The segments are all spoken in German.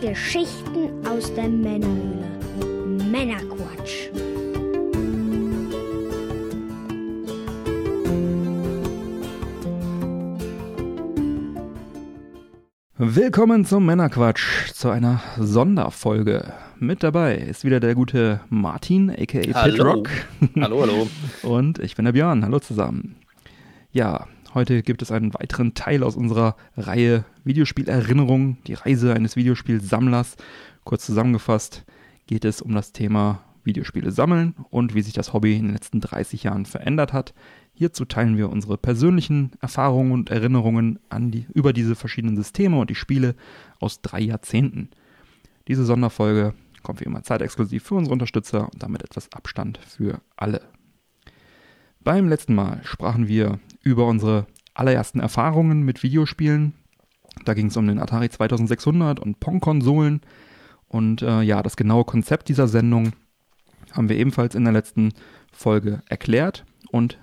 Geschichten aus der Männerhöhle. Männerquatsch. Willkommen zum Männerquatsch, zu einer Sonderfolge. Mit dabei ist wieder der gute Martin, aka Hallo. Pitrock. Hallo, hallo. Und ich bin der Björn. Hallo zusammen. Ja, heute gibt es einen weiteren Teil aus unserer Reihe Videospielerinnerung, die Reise eines Videospielsammlers. Kurz zusammengefasst geht es um das Thema Videospiele sammeln und wie sich das Hobby in den letzten 30 Jahren verändert hat. Hierzu teilen wir unsere persönlichen Erfahrungen und Erinnerungen die, über diese verschiedenen Systeme und die Spiele aus drei Jahrzehnten. Diese Sonderfolge kommt wie immer zeitexklusiv für unsere Unterstützer und damit etwas Abstand für alle. Beim letzten Mal sprachen wir über unsere allerersten Erfahrungen mit Videospielen. Da ging es um den Atari 2600 und Pong-Konsolen. Und äh, ja, das genaue Konzept dieser Sendung haben wir ebenfalls in der letzten Folge erklärt. Und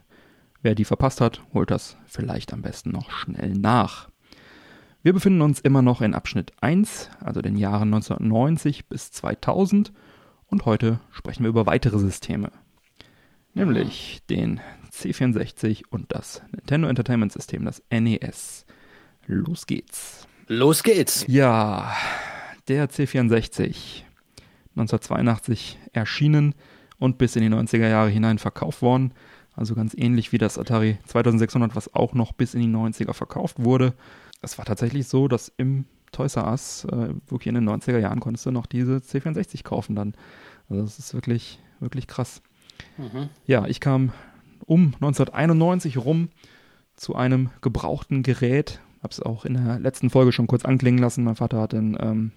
wer die verpasst hat, holt das vielleicht am besten noch schnell nach. Wir befinden uns immer noch in Abschnitt 1, also den Jahren 1990 bis 2000. Und heute sprechen wir über weitere Systeme. Nämlich den C64 und das Nintendo Entertainment System, das NES. Los geht's. Los geht's. Ja, der C64, 1982 erschienen und bis in die 90er Jahre hinein verkauft worden. Also ganz ähnlich wie das Atari 2600, was auch noch bis in die 90er verkauft wurde. Es war tatsächlich so, dass im Toys R Us, äh, wirklich in den 90er Jahren, konntest du noch diese C64 kaufen dann. Also das ist wirklich, wirklich krass. Mhm. Ja, ich kam um 1991 rum zu einem gebrauchten Gerät. Hab's auch in der letzten Folge schon kurz anklingen lassen. Mein Vater hat den, ähm,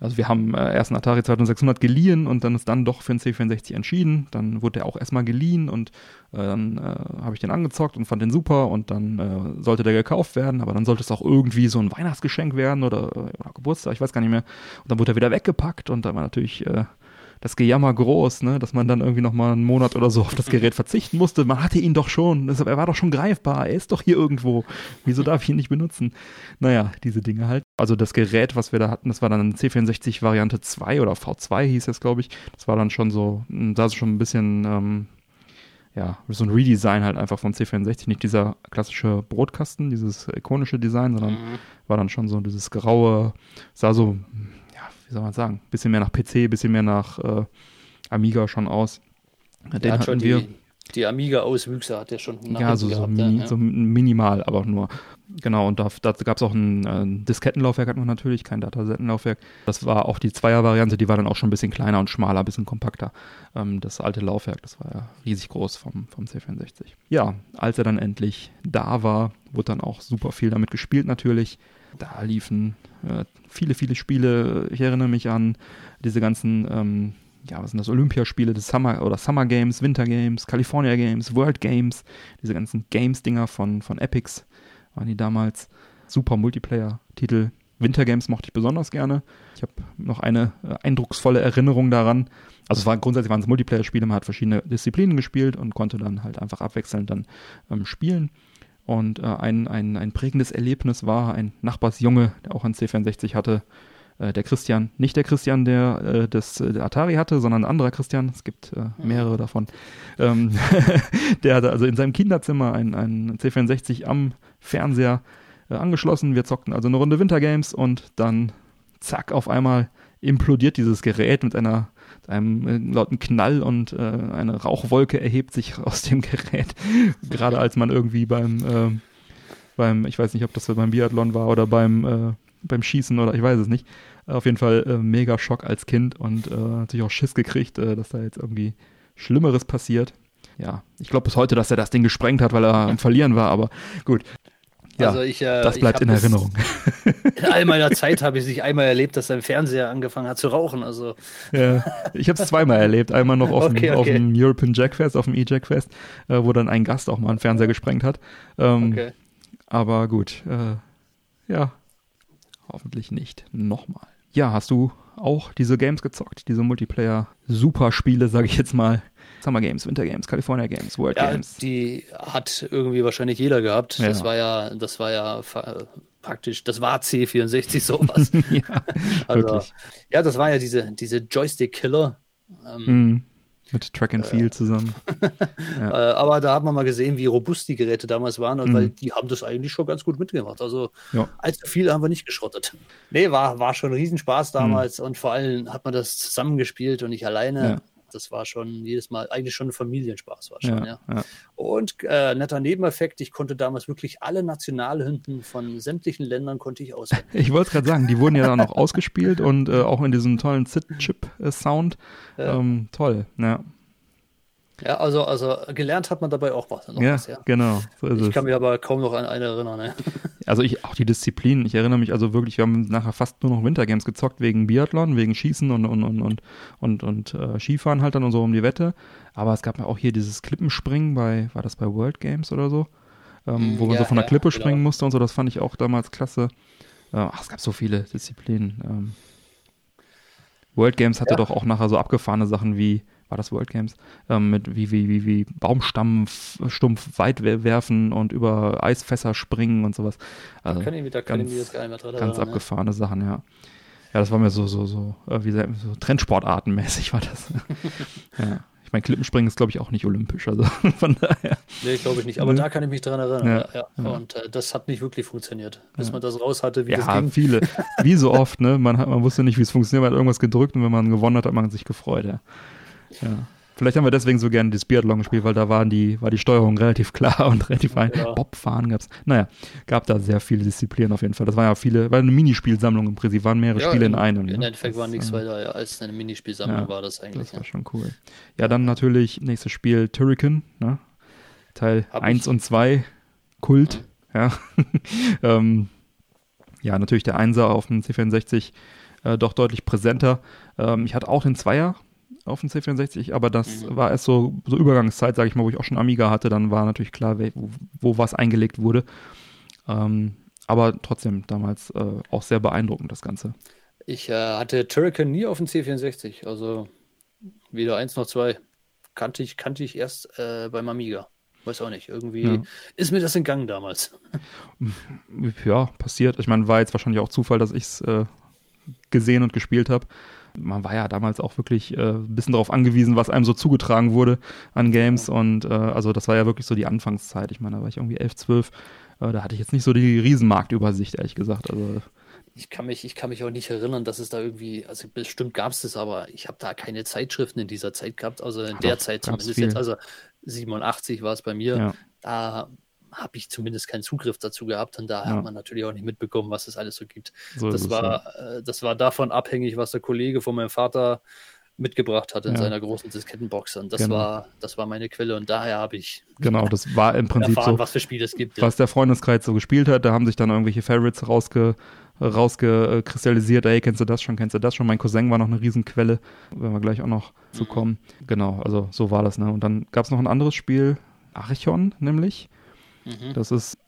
also wir haben äh, erst einen Atari 2600 geliehen und dann ist dann doch für den C64 entschieden. Dann wurde der auch erstmal geliehen und äh, dann äh, habe ich den angezockt und fand den super und dann äh, sollte der gekauft werden, aber dann sollte es auch irgendwie so ein Weihnachtsgeschenk werden oder, oder Geburtstag, ich weiß gar nicht mehr. Und dann wurde er wieder weggepackt und da war natürlich äh, das Gejammer groß, ne, dass man dann irgendwie noch mal einen Monat oder so auf das Gerät verzichten musste. Man hatte ihn doch schon, er war doch schon greifbar, er ist doch hier irgendwo. Wieso darf ich ihn nicht benutzen? Naja, diese Dinge halt. Also das Gerät, was wir da hatten, das war dann C64 Variante 2 oder V2 hieß es, glaube ich. Das war dann schon so, da ist schon ein bisschen, ähm, ja, so ein Redesign halt einfach vom C64, nicht dieser klassische Brotkasten, dieses ikonische Design, sondern Mhm. war dann schon so dieses graue, sah so, wie soll man sagen, bisschen mehr nach PC, bisschen mehr nach äh, Amiga schon aus. Den Der hat schon wir. die, die Amiga-Auswüchse hat der schon Ja, so, so, gehabt, mini, ja. so minimal, aber nur. Genau, und da, dazu gab es auch ein äh, Diskettenlaufwerk, hat man natürlich, kein Datasettenlaufwerk. Das war auch die Zweier-Variante, die war dann auch schon ein bisschen kleiner und schmaler, ein bisschen kompakter. Ähm, das alte Laufwerk, das war ja riesig groß vom, vom C64. Ja, als er dann endlich da war, wurde dann auch super viel damit gespielt natürlich. Da liefen äh, viele, viele Spiele. Ich erinnere mich an diese ganzen, ähm, ja, was sind das, Olympiaspiele, das Summer oder Summer Games, Winter Games, California Games, World Games, diese ganzen Games-Dinger von, von Epics waren die damals. Super Multiplayer-Titel. Winter Games mochte ich besonders gerne. Ich habe noch eine äh, eindrucksvolle Erinnerung daran. Also es war grundsätzlich waren es Multiplayer-Spiele, man hat verschiedene Disziplinen gespielt und konnte dann halt einfach abwechselnd dann ähm, spielen. Und äh, ein, ein, ein prägendes Erlebnis war ein Nachbarsjunge, der auch ein C64 hatte, äh, der Christian, nicht der Christian, der äh, das äh, der Atari hatte, sondern ein anderer Christian, es gibt äh, mehrere davon, ähm, der hatte also in seinem Kinderzimmer ein, ein C64 am Fernseher äh, angeschlossen. Wir zockten also eine Runde Wintergames und dann zack, auf einmal implodiert dieses Gerät mit einer einem äh, lauten Knall und äh, eine Rauchwolke erhebt sich aus dem Gerät. Gerade als man irgendwie beim, äh, beim, ich weiß nicht, ob das beim Biathlon war oder beim, äh, beim Schießen oder ich weiß es nicht. Auf jeden Fall äh, mega Schock als Kind und äh, natürlich auch Schiss gekriegt, äh, dass da jetzt irgendwie Schlimmeres passiert. Ja, ich glaube bis heute, dass er das Ding gesprengt hat, weil er am Verlieren war, aber gut. Ja, also ich, äh, das bleibt in Erinnerung. In all meiner Zeit habe ich es nicht einmal erlebt, dass sein Fernseher angefangen hat zu rauchen. Also Ja, ich habe es zweimal erlebt. Einmal noch auf, Okay, dem, auf okay. dem European Jackfest, auf dem E-Jackfest, äh, wo dann ein Gast auch mal einen Fernseher gesprengt hat. Ähm, okay. Aber gut, äh, ja, hoffentlich nicht nochmal. Ja, hast du auch diese Games gezockt, diese Multiplayer-Superspiele, sage ich jetzt mal? Summer Games, Winter Games, California Games, World Ja, Games. die hat irgendwie wahrscheinlich jeder gehabt. Ja. Das war ja, das war ja praktisch, das war C64 sowas. ja, also, wirklich. ja, das war ja diese, diese Joystick-Killer. Ähm, Mhm. Mit Track and Field zusammen. äh, aber da hat man mal gesehen, wie robust die Geräte damals waren, und Mhm. weil die haben das eigentlich schon ganz gut mitgemacht. Also Ja. allzu viel haben wir nicht geschrottet. Nee, war, war schon ein Riesenspaß Mhm. damals und vor allem hat man das zusammengespielt und nicht alleine. Ja. Das war schon jedes Mal eigentlich schon ein Familienspaß. War schon, Ja, ja. ja. Und äh, netter Nebeneffekt, ich konnte damals wirklich alle Nationalhymnen von sämtlichen Ländern konnte ich auswendig. Ich wollte gerade sagen, die wurden ja dann auch ausgespielt und äh, auch in diesem tollen Sit-Chip-Sound. Ja. Ähm, toll, ja. Ja, also, also gelernt hat man dabei auch was. Noch Ja, was, ja. genau. So ist Ich es. kann mich aber kaum noch an eine erinnern. Ne? Also ich, auch die Disziplinen, ich erinnere mich also wirklich, wir haben nachher fast nur noch Wintergames gezockt wegen Biathlon, wegen Schießen und, und, und, und, und, und äh, Skifahren halt dann und so um die Wette. Aber es gab ja auch hier dieses Klippenspringen bei, war das bei World Games oder so? Ähm, wo man ja, so von der ja, Klippe genau. springen musste und so, das fand ich auch damals klasse. Äh, ach, es gab so viele Disziplinen. Ähm, World Games hatte doch auch nachher so abgefahrene Sachen wie, war das World Games? Ähm, mit wie, wie, wie, wie Baumstamm stumpf weit we- werfen und über Eisfässer springen und sowas. Also, Kann ich mich, da kann ich ganz- mich jetzt gar nicht mehr dran ganz erinnern. ne? abgefahrene Sachen, ja. Ja, das war mir so, so, so, äh, wie man, so Trendsportartenmäßig war das. ja. Ich meine, Klippenspringen ist, glaube ich, auch nicht olympisch, also von daher. Nee, glaube ich nicht. Aber Ne? da kann ich mich dran erinnern. Ja, Ja, ja. Und äh, das hat nicht wirklich funktioniert, bis Ja. man das raus hatte, wie das Ja, ging. viele. Wie so oft, ne? Man, hat, man wusste nicht, wie es funktioniert, man hat irgendwas gedrückt und wenn man gewonnen hat, hat man sich gefreut, ja. Ja. Vielleicht haben wir deswegen so gerne das Biathlon gespielt, weil da waren die, war die Steuerung relativ klar und relativ. Ja. Bobfahren gab's. Naja, gab da sehr viele Disziplinen auf jeden Fall. Das war ja viele, war eine Minispielsammlung im Prinzip, waren mehrere Ja, Spiele in im- einem. Im ne? Endeffekt war nichts äh, weiter ja, als eine Minispielsammlung war das eigentlich. Das war Ja. schon cool. Ja, dann natürlich nächstes Spiel Turrican, ne? Teil Hab 1 ich. und 2, Kult, ja. ähm, ja, natürlich der Einser auf dem C64 äh, doch deutlich präsenter. Ähm, ich hatte auch den Zweier auf dem C64, aber das Mhm. war erst so, so Übergangszeit, sage ich mal, wo ich auch schon Amiga hatte, dann war natürlich klar, wo, wo was eingelegt wurde. Ähm, aber trotzdem damals äh, auch sehr beeindruckend, das Ganze. Ich äh, hatte Turrican nie auf dem C64, also weder eins noch zwei. Kannte ich, kannte ich erst äh, beim Amiga. Weiß auch nicht. Irgendwie Ja. ist mir das entgangen damals. ja, passiert. Ich meine, war jetzt wahrscheinlich auch Zufall, dass ich es äh, gesehen und gespielt habe. Man war ja damals auch wirklich äh, ein bisschen darauf angewiesen, was einem so zugetragen wurde an Games. Und äh, also das war ja wirklich so die Anfangszeit. Ich meine, da war ich irgendwie 11, 12. Äh, da hatte ich jetzt nicht so die Riesenmarktübersicht, ehrlich gesagt. Also Ich kann mich, ich kann mich auch nicht erinnern, dass es da irgendwie, also bestimmt gab es das, aber ich habe da keine Zeitschriften in dieser Zeit gehabt, also in der doch, Zeit zumindest viel. jetzt, also 87 war es bei mir, ja, da habe ich zumindest keinen Zugriff dazu gehabt und daher Ja. hat man natürlich auch nicht mitbekommen, was es alles so gibt. so Das war, äh, das war davon abhängig, was der Kollege von meinem Vater mitgebracht hat in Ja. seiner großen Diskettenbox. Und das Genau. war, das war meine Quelle und daher habe ich ja. Genau, das war im Prinzip erfahren, so. was für Spiele es gibt. ja. was der Freundeskreis so gespielt hat. Da haben sich dann irgendwelche Favorites rausge, rausgekristallisiert. Ey, kennst du das schon, kennst du das schon? Mein Cousin war noch eine Riesenquelle, wenn wir gleich auch noch zu Mhm. kommen. Genau, also so war das. Ne? Und dann gab es noch ein anderes Spiel, Archon nämlich. Mhm. Das ist,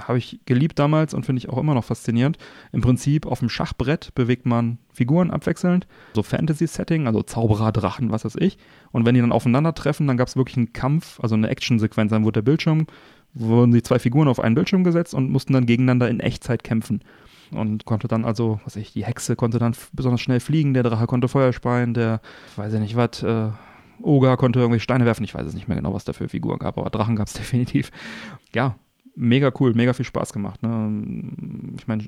habe ich geliebt damals und finde ich auch immer noch faszinierend. Im Prinzip auf dem Schachbrett bewegt man Figuren abwechselnd, so Fantasy-Setting, also Zauberer, Drachen, was weiß ich. Und wenn die dann aufeinandertreffen, dann gab es wirklich einen Kampf, also eine Action-Sequenz. Dann wurde der Bildschirm, wurden die zwei Figuren auf einen Bildschirm gesetzt und mussten dann gegeneinander in Echtzeit kämpfen. Und konnte dann also, was weiß ich, die Hexe konnte dann besonders schnell fliegen, der Drache konnte Feuer speien, der, weiß ich nicht was, äh, Oger konnte irgendwelche Steine werfen. Ich weiß es nicht mehr genau, was da für Figuren gab, aber Drachen gab es definitiv. Ja, mega cool, mega viel Spaß gemacht. Ne? Ich meine,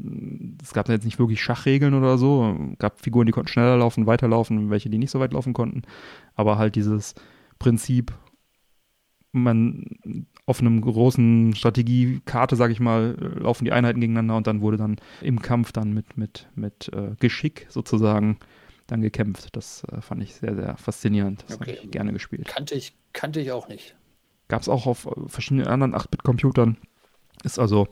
es gab da jetzt nicht wirklich Schachregeln oder so. Es gab Figuren, die konnten schneller laufen, weiterlaufen, welche, die nicht so weit laufen konnten. Aber halt dieses Prinzip, man auf einem großen Strategiekarte, sag ich mal, laufen die Einheiten gegeneinander und dann wurde dann im Kampf dann mit, mit, mit äh, Geschick sozusagen dann gekämpft. Das äh, fand ich sehr, sehr faszinierend. Das Okay. habe ich gerne gespielt. Kannte ich, kannte ich auch nicht. Gab es auch auf äh, verschiedenen anderen 8-Bit-Computern. Ist also,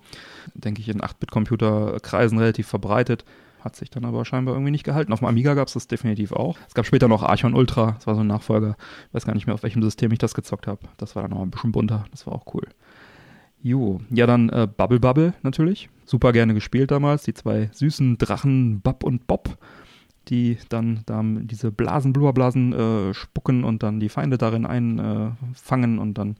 denke ich, in 8-Bit-Computerkreisen relativ verbreitet. Hat sich dann aber scheinbar irgendwie nicht gehalten. Auf dem Amiga gab es das definitiv auch. Es gab später noch Archon Ultra, das war so ein Nachfolger. Ich weiß gar nicht mehr, auf welchem System ich das gezockt habe. Das war dann noch ein bisschen bunter, das war auch cool. Jo, ja dann äh, Bubble Bubble natürlich. Super gerne gespielt damals. Die zwei süßen Drachen Bub und Bob, die dann da diese Blasen, Blubberblasen äh, spucken und dann die Feinde darin einfangen und dann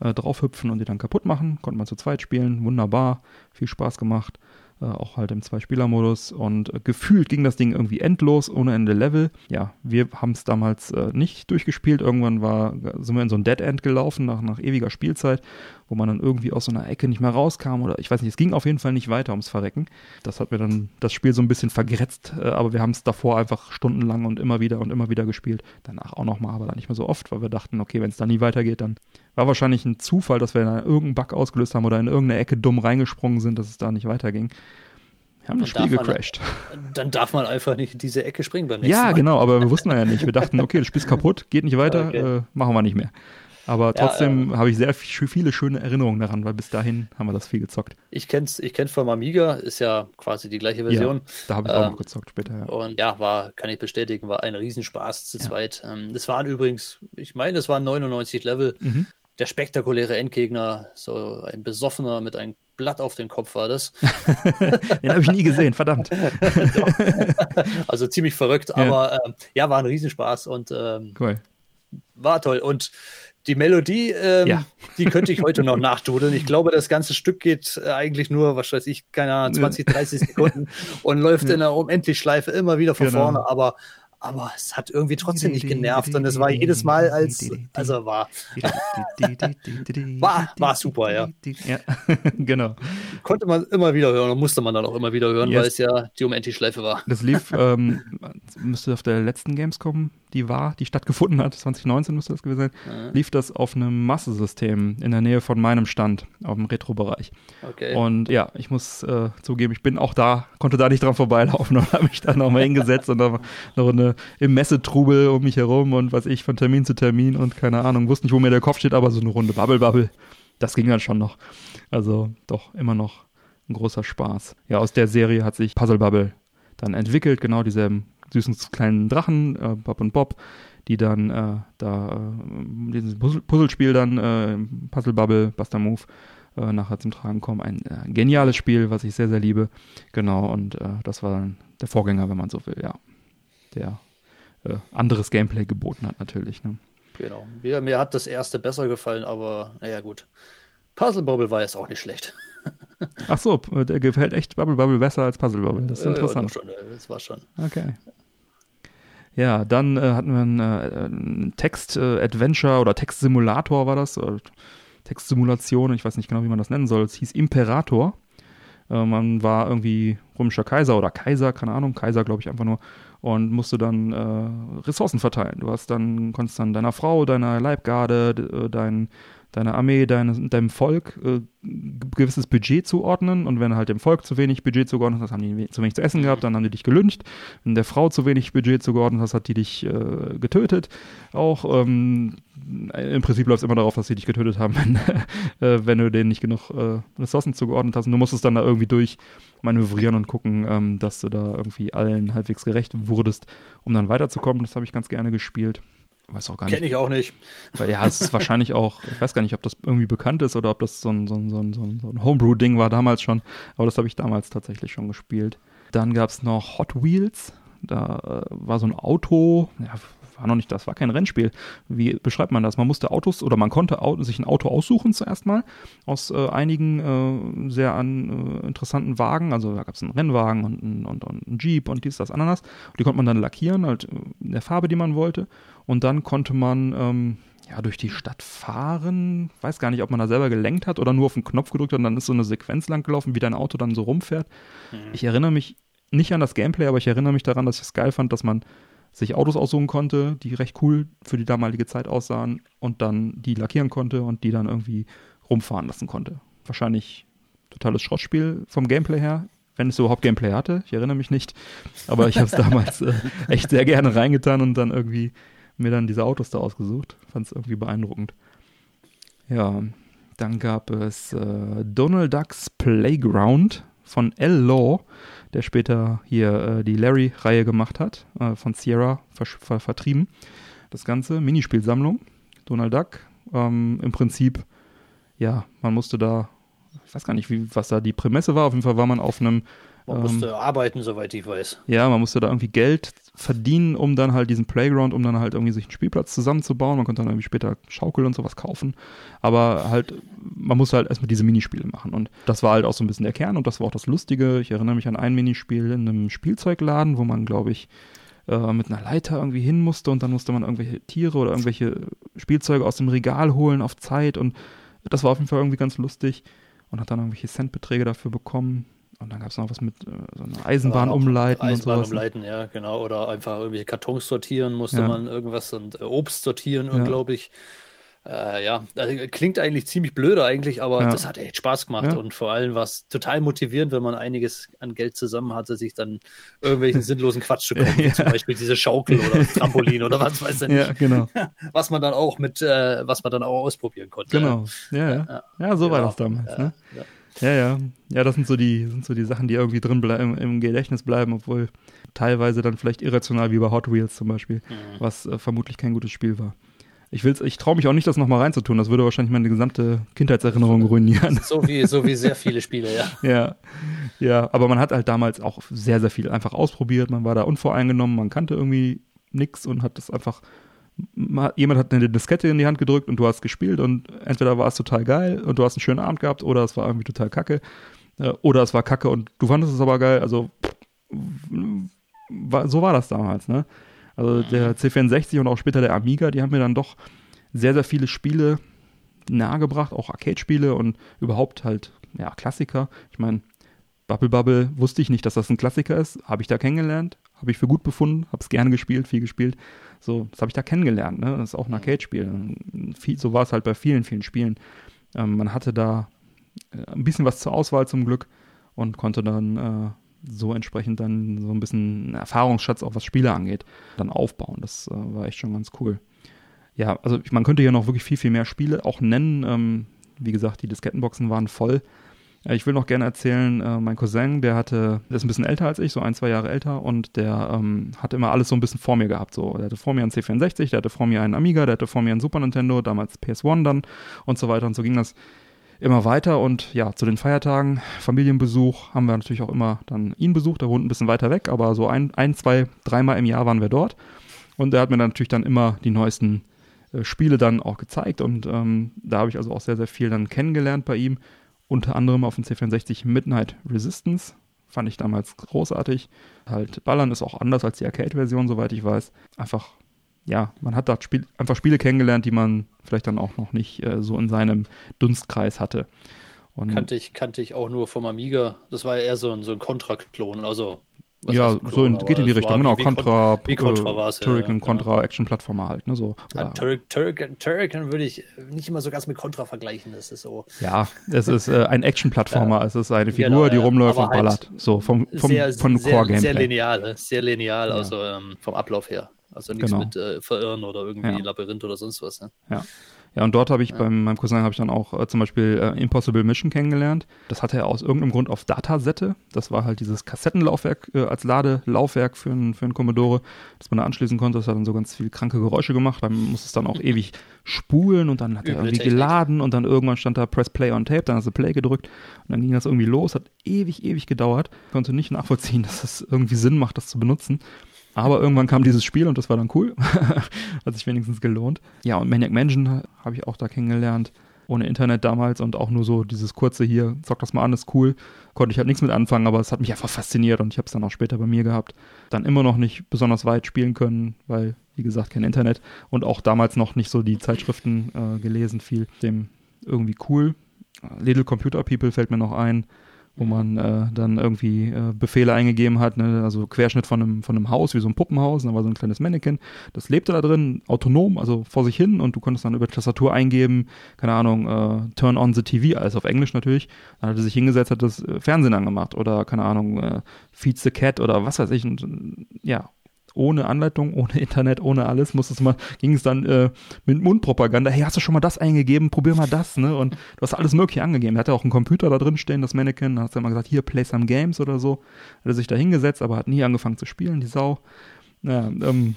äh, draufhüpfen und die dann kaputt machen. Konnte man zu zweit spielen. Wunderbar. Viel Spaß gemacht. Äh, auch halt im Zwei-Spieler-Modus. Und äh, gefühlt ging das Ding irgendwie endlos, ohne Ende Level. Ja, wir haben es damals äh, nicht durchgespielt. Irgendwann war, sind wir in so ein Dead End gelaufen nach, nach ewiger Spielzeit, wo man dann irgendwie aus so einer Ecke nicht mehr rauskam oder ich weiß nicht, es ging auf jeden Fall nicht weiter ums Verrecken. Das hat mir dann das Spiel so ein bisschen vergrätzt, aber wir haben es davor einfach stundenlang und immer wieder und immer wieder gespielt. Danach auch nochmal, aber dann nicht mehr so oft, weil wir dachten, okay, wenn es da nie weitergeht, dann war wahrscheinlich ein Zufall, dass wir da irgendeinen Bug ausgelöst haben oder in irgendeine Ecke dumm reingesprungen sind, dass es da nicht weiterging. Wir haben das Spiel gecrashed. Man, dann darf man einfach nicht in diese Ecke springen beim nächsten Ja, Mal. genau, aber wir wussten ja nicht. Wir dachten, okay, das Spiel ist kaputt, geht nicht weiter, Okay. äh, machen wir nicht mehr. Aber trotzdem Ja, habe ich sehr viele schöne Erinnerungen daran, weil bis dahin haben wir das viel gezockt. Ich kenn's, ich kenn's vom Amiga, ist ja quasi die gleiche Version. Da habe ich auch Ähm, noch gezockt später, ja. Und ja, war, kann ich bestätigen, war ein Riesenspaß zu Ja. zweit. Ähm, das waren übrigens, ich meine, es waren 99 Level. Mhm. Der spektakuläre Endgegner, so ein Besoffener mit einem Blatt auf den Kopf war das. Den habe ich nie gesehen, verdammt. Also ziemlich verrückt, aber ähm, ja, war ein Riesenspaß und ähm, Cool. war toll. Und die Melodie, ähm, Ja. die könnte ich heute noch nachdudeln. Ich glaube, das ganze Stück geht äh, eigentlich nur, was weiß ich, keine Ahnung, 20, 30 Sekunden und läuft in einer Unendlichschleife immer wieder von Genau. vorne, aber, aber es hat irgendwie trotzdem nicht genervt und es war jedes Mal als, also war, War- war super, ja. Ja, genau. konnte man immer wieder hören und musste man dann auch immer wieder hören, Yes. weil es ja die Unendlich-Schleife war. Das lief, ähm, müsste auf der letzten Gamescom, die war, die stattgefunden hat, 2019 müsste das gewesen sein, Ja. lief das auf einem Massesystem in der Nähe von meinem Stand, auf dem Retro-Bereich. Okay. Und ja, ich muss äh, zugeben, ich bin auch da, konnte da nicht dran vorbeilaufen und habe mich dann nochmal hingesetzt und dann noch eine, im Messetrubel um mich herum und was ich von Termin zu Termin und keine Ahnung, wusste nicht, wo mir der Kopf steht, aber so eine Runde Bubble Bubble, das ging dann schon noch. Also doch immer noch ein großer Spaß. Ja, aus der Serie hat sich Puzzle Bubble dann entwickelt, genau dieselben süßen kleinen Drachen, äh, Bob und Bob, die dann äh, da äh, dieses Puzzle- Puzzlespiel dann, äh, Puzzle Bubble, Buster Move, äh, nachher zum Tragen kommen. Ein äh, geniales Spiel, was ich sehr, sehr liebe. Genau, und äh, das war dann der Vorgänger, wenn man so will, ja. Der äh, anderes Gameplay geboten hat, natürlich. Ne? Genau. Mir, mir hat das erste besser gefallen, aber naja, gut. Puzzle Bobble war jetzt auch nicht schlecht. Ach so, äh, der gefällt echt Bubble Bubble besser als Puzzle Bubble. Das ist Äh, interessant. doch schon, äh, das war schon. Okay. Ja, dann äh, hatten wir einen, äh, einen Text-Adventure oder Textsimulator war das. Textsimulation, ich weiß nicht genau, wie man das nennen soll. Es hieß Imperator. Äh, man war irgendwie römischer Kaiser oder Kaiser, keine Ahnung, Kaiser glaube ich einfach nur. Und musste dann äh, Ressourcen verteilen. Du hast dann, konntest dann deiner Frau, deiner Leibgarde, d- äh, dein, deiner Armee, deine, deinem Volk äh, gewisses Budget zuordnen. Und wenn halt dem Volk zu wenig Budget zugeordnet hast, haben die zu wenig zu essen gehabt, dann haben die dich gelyncht. Wenn der Frau zu wenig Budget zugeordnet hast, hat die dich äh, getötet. Auch ähm, im Prinzip läuft es immer darauf, dass sie dich getötet haben, wenn, äh, wenn du denen nicht genug äh, Ressourcen zugeordnet hast. Und du musstest dann da irgendwie durch manövrieren und gucken, ähm, dass du da irgendwie allen halbwegs gerecht wurdest, um dann weiterzukommen. Das habe ich ganz gerne gespielt. Weiß auch gar nicht. Kenne ich auch nicht. Weil ja, es ist wahrscheinlich auch, ich weiß gar nicht, ob das irgendwie bekannt ist oder ob das so ein, so ein, so ein, so ein, Homebrew-Ding war damals schon. Aber das habe ich damals tatsächlich schon gespielt. Dann gab es noch Hot Wheels. Da äh, war so ein Auto, ja, war noch nicht, das war kein Rennspiel. Wie beschreibt man das? Man musste Autos oder man konnte sich ein Auto aussuchen zuerst mal aus äh, einigen äh, sehr an, äh, interessanten Wagen. Also da gab es einen Rennwagen und einen und, und einen Jeep und dies, das, Ananas. Und die konnte man dann lackieren, halt äh, in der Farbe, die man wollte. Und dann konnte man ähm, ja durch die Stadt fahren. Weiß gar nicht, ob man da selber gelenkt hat oder nur auf den Knopf gedrückt hat und dann ist so eine Sequenz lang gelaufen, wie dein Auto dann so rumfährt. Ich erinnere mich nicht an das Gameplay, aber ich erinnere mich daran, dass ich es geil fand, dass man sich Autos aussuchen konnte, die recht cool für die damalige Zeit aussahen und dann die lackieren konnte und die dann irgendwie rumfahren lassen konnte. Wahrscheinlich totales Schrottspiel vom Gameplay her, wenn es überhaupt Gameplay hatte. Ich erinnere mich nicht, aber ich habe es damals äh, echt sehr gerne reingetan und dann irgendwie mir dann diese Autos da ausgesucht. Fand es irgendwie beeindruckend. Ja, dann gab es äh, Donald Ducks Playground von L. Law, der später hier äh, die Larry-Reihe gemacht hat, äh, von Sierra versch- ver vertrieben. Das Ganze, Minispielsammlung, Donald Duck. Ähm, Im Prinzip, ja, man musste da, ich weiß gar nicht, wie, was da die Prämisse war. Auf jeden Fall war man auf einem Man Ähm, musste arbeiten, soweit ich weiß. Ja, man musste da irgendwie Geld verdienen, um dann halt diesen Playground, um dann halt irgendwie sich einen Spielplatz zusammenzubauen. Man konnte dann irgendwie später Schaukel und sowas kaufen. Aber halt, man musste halt erstmal diese Minispiele machen. Und das war halt auch so ein bisschen der Kern und das war auch das Lustige. Ich erinnere mich an ein Minispiel in einem Spielzeugladen, wo man, glaube ich, äh, mit einer Leiter irgendwie hin musste und dann musste man irgendwelche Tiere oder irgendwelche Spielzeuge aus dem Regal holen auf Zeit. Und das war auf jeden Fall irgendwie ganz lustig und hat dann irgendwelche Centbeträge dafür bekommen. Und dann gab es noch was mit äh, so einer Eisenbahn auch umleiten Eisenbahn und sowas. umleiten, ja, genau. Oder einfach irgendwelche Kartons sortieren musste Ja. man irgendwas und äh, Obst sortieren, Ja. glaube ich. Äh, ja, also, klingt eigentlich ziemlich blöde eigentlich, aber Ja. das hat echt Spaß gemacht Ja. und vor allem war es total motivierend, wenn man einiges an Geld zusammen hatte, sich dann irgendwelchen sinnlosen Quatsch zu kaufen, Ja. zum Beispiel diese Schaukel oder Trampolin oder was weiß ich nicht, Ja, genau. was man dann auch mit, äh, was man dann auch ausprobieren konnte. Genau. Ja, ja. Ja. Ja, so war Ja. das damals. Ja, Ne? Ja. Ja, ja. Das sind so die, sind so die Sachen, die irgendwie drin bleiben, im Gedächtnis bleiben, obwohl teilweise dann vielleicht irrational wie bei Hot Wheels zum Beispiel, Mhm. was äh, vermutlich kein gutes Spiel war. Ich will's, ich traue mich auch nicht, das nochmal reinzutun. Das würde wahrscheinlich meine gesamte Kindheitserinnerung ruinieren. So wie, so wie sehr viele Spiele, ja. ja, ja, aber man hat halt damals auch sehr, sehr viel einfach ausprobiert. Man war da unvoreingenommen, man kannte irgendwie nix und hat das einfach. Ma- Jemand hat eine Diskette in die Hand gedrückt und du hast gespielt und entweder war es total geil und du hast einen schönen Abend gehabt oder es war irgendwie total kacke. Äh, Oder es war kacke und du fandest es aber geil. Also so war das damals, ne? Also der C64 und auch später der Amiga, die haben mir dann doch sehr, sehr viele Spiele nahegebracht, auch Arcade-Spiele und überhaupt halt, ja, Klassiker. Ich meine, Bubble Bubble wusste ich nicht, dass das ein Klassiker ist. Habe ich da kennengelernt, habe ich für gut befunden, habe es gerne gespielt, viel gespielt. So, das habe ich da kennengelernt. Ne? Das ist auch ein Arcade-Spiel. So war es halt bei vielen, vielen Spielen. Ähm, man hatte da äh, ein bisschen was zur Auswahl zum Glück und konnte dann äh, so entsprechend dann so ein bisschen einen Erfahrungsschatz, auch was Spiele angeht, dann aufbauen. Das äh, war echt schon ganz cool. Ja, also man könnte hier noch wirklich viel, viel mehr Spiele auch nennen. Ähm, wie gesagt, die Diskettenboxen waren voll. Ich will noch gerne erzählen, äh, mein Cousin, der hatte, der ist ein bisschen älter als ich, so ein, zwei Jahre älter und der ähm, hat immer alles so ein bisschen vor mir gehabt. So, der hatte vor mir einen C64, der hatte vor mir einen Amiga, der hatte vor mir einen Super Nintendo, damals PS1 dann und so weiter und so ging das immer weiter. Und ja, zu den Feiertagen, Familienbesuch, haben wir natürlich auch immer dann ihn besucht, der wohnt ein bisschen weiter weg, aber so ein, ein zwei, dreimal im Jahr waren wir dort. Und der hat mir dann natürlich dann immer die neuesten äh, Spiele dann auch gezeigt und ähm, da habe ich also auch sehr, sehr viel dann kennengelernt bei ihm unter anderem auf dem C64 Midnight Resistance. Fand ich damals großartig. Halt, Ballern ist auch anders als die Arcade-Version, soweit ich weiß. Einfach, ja, man hat da Spiel, einfach Spiele kennengelernt, die man vielleicht dann auch noch nicht äh, so in seinem Dunstkreis hatte. Und Kannte ich, kannte ich auch nur vom Amiga. Das war ja eher so ein, so ein Contra-Klon. Also, was ja, so in, geht in die Richtung, genau. Contra, wie Contra ja, Turrican, ja, Contra, Action-Plattformer halt, ne, so. Ja, Ja, Turric- Turrican, Turrican würde ich nicht immer so ganz mit Contra vergleichen. Das ist so ja, es ist äh, ein Action-Plattformer, es ist eine Figur, Genau, die ja, rumläuft und halt ballert. So, vom, vom, sehr, Core-Gameplay. sehr lineal, sehr lineal, Ja. also ähm, vom Ablauf her. Also nichts Genau. mit äh, Verirren oder irgendwie Ja. Labyrinth oder sonst was. Ne? Ja, und dort habe ich beim meinem Cousin habe ich dann auch äh, zum Beispiel äh, Impossible Mission kennengelernt. Das hatte er aus irgendeinem Grund auf Datasette. Das war halt dieses Kassettenlaufwerk äh, als Ladelaufwerk für einen für einen Commodore, das man da anschließen konnte. Das hat dann so ganz viel kranke Geräusche gemacht. Dann muss es dann auch ewig spulen und dann hat er Üble irgendwie Technik. geladen und dann irgendwann stand da Press Play on Tape, dann hast du Play gedrückt und dann ging das irgendwie los. Hat ewig, ewig gedauert. Konnte nicht nachvollziehen, dass das irgendwie Sinn macht, das zu benutzen. Aber irgendwann kam dieses Spiel und das war dann cool. Hat sich wenigstens gelohnt. Ja, und Maniac Mansion habe ich auch da kennengelernt. Ohne Internet damals und auch nur so dieses kurze hier, zock das mal an, ist cool. Konnte ich halt nichts mit anfangen, aber es hat mich einfach fasziniert und ich habe es dann auch später bei mir gehabt. Dann immer noch nicht besonders weit spielen können, weil, wie gesagt, kein Internet und auch damals noch nicht so die Zeitschriften äh, gelesen, viel. Dem irgendwie cool. Little Computer People fällt mir noch ein, wo man äh, dann irgendwie äh, Befehle eingegeben hat, ne? also Querschnitt von einem, von einem Haus, wie so ein Puppenhaus, und da war so ein kleines Mannequin, das lebte da drin, autonom, also vor sich hin und du konntest dann über Tastatur eingeben, keine Ahnung, äh, turn on the TV, alles auf Englisch natürlich, dann hat er sich hingesetzt, hat das äh, Fernsehen angemacht oder keine Ahnung, äh, feed the cat oder was weiß ich, und, ja, ohne Anleitung, ohne Internet, ohne alles, musstest mal, ging es dann äh, mit Mundpropaganda, hey, hast du schon mal das eingegeben, probier mal das, ne? Und du hast alles mögliche angegeben. Er hatte auch einen Computer da drin stehen, das Mannequin, dann hast du immer gesagt, hier, play some games oder so. Hat er sich da hingesetzt, aber hat nie angefangen zu spielen, die Sau. Ja, ähm,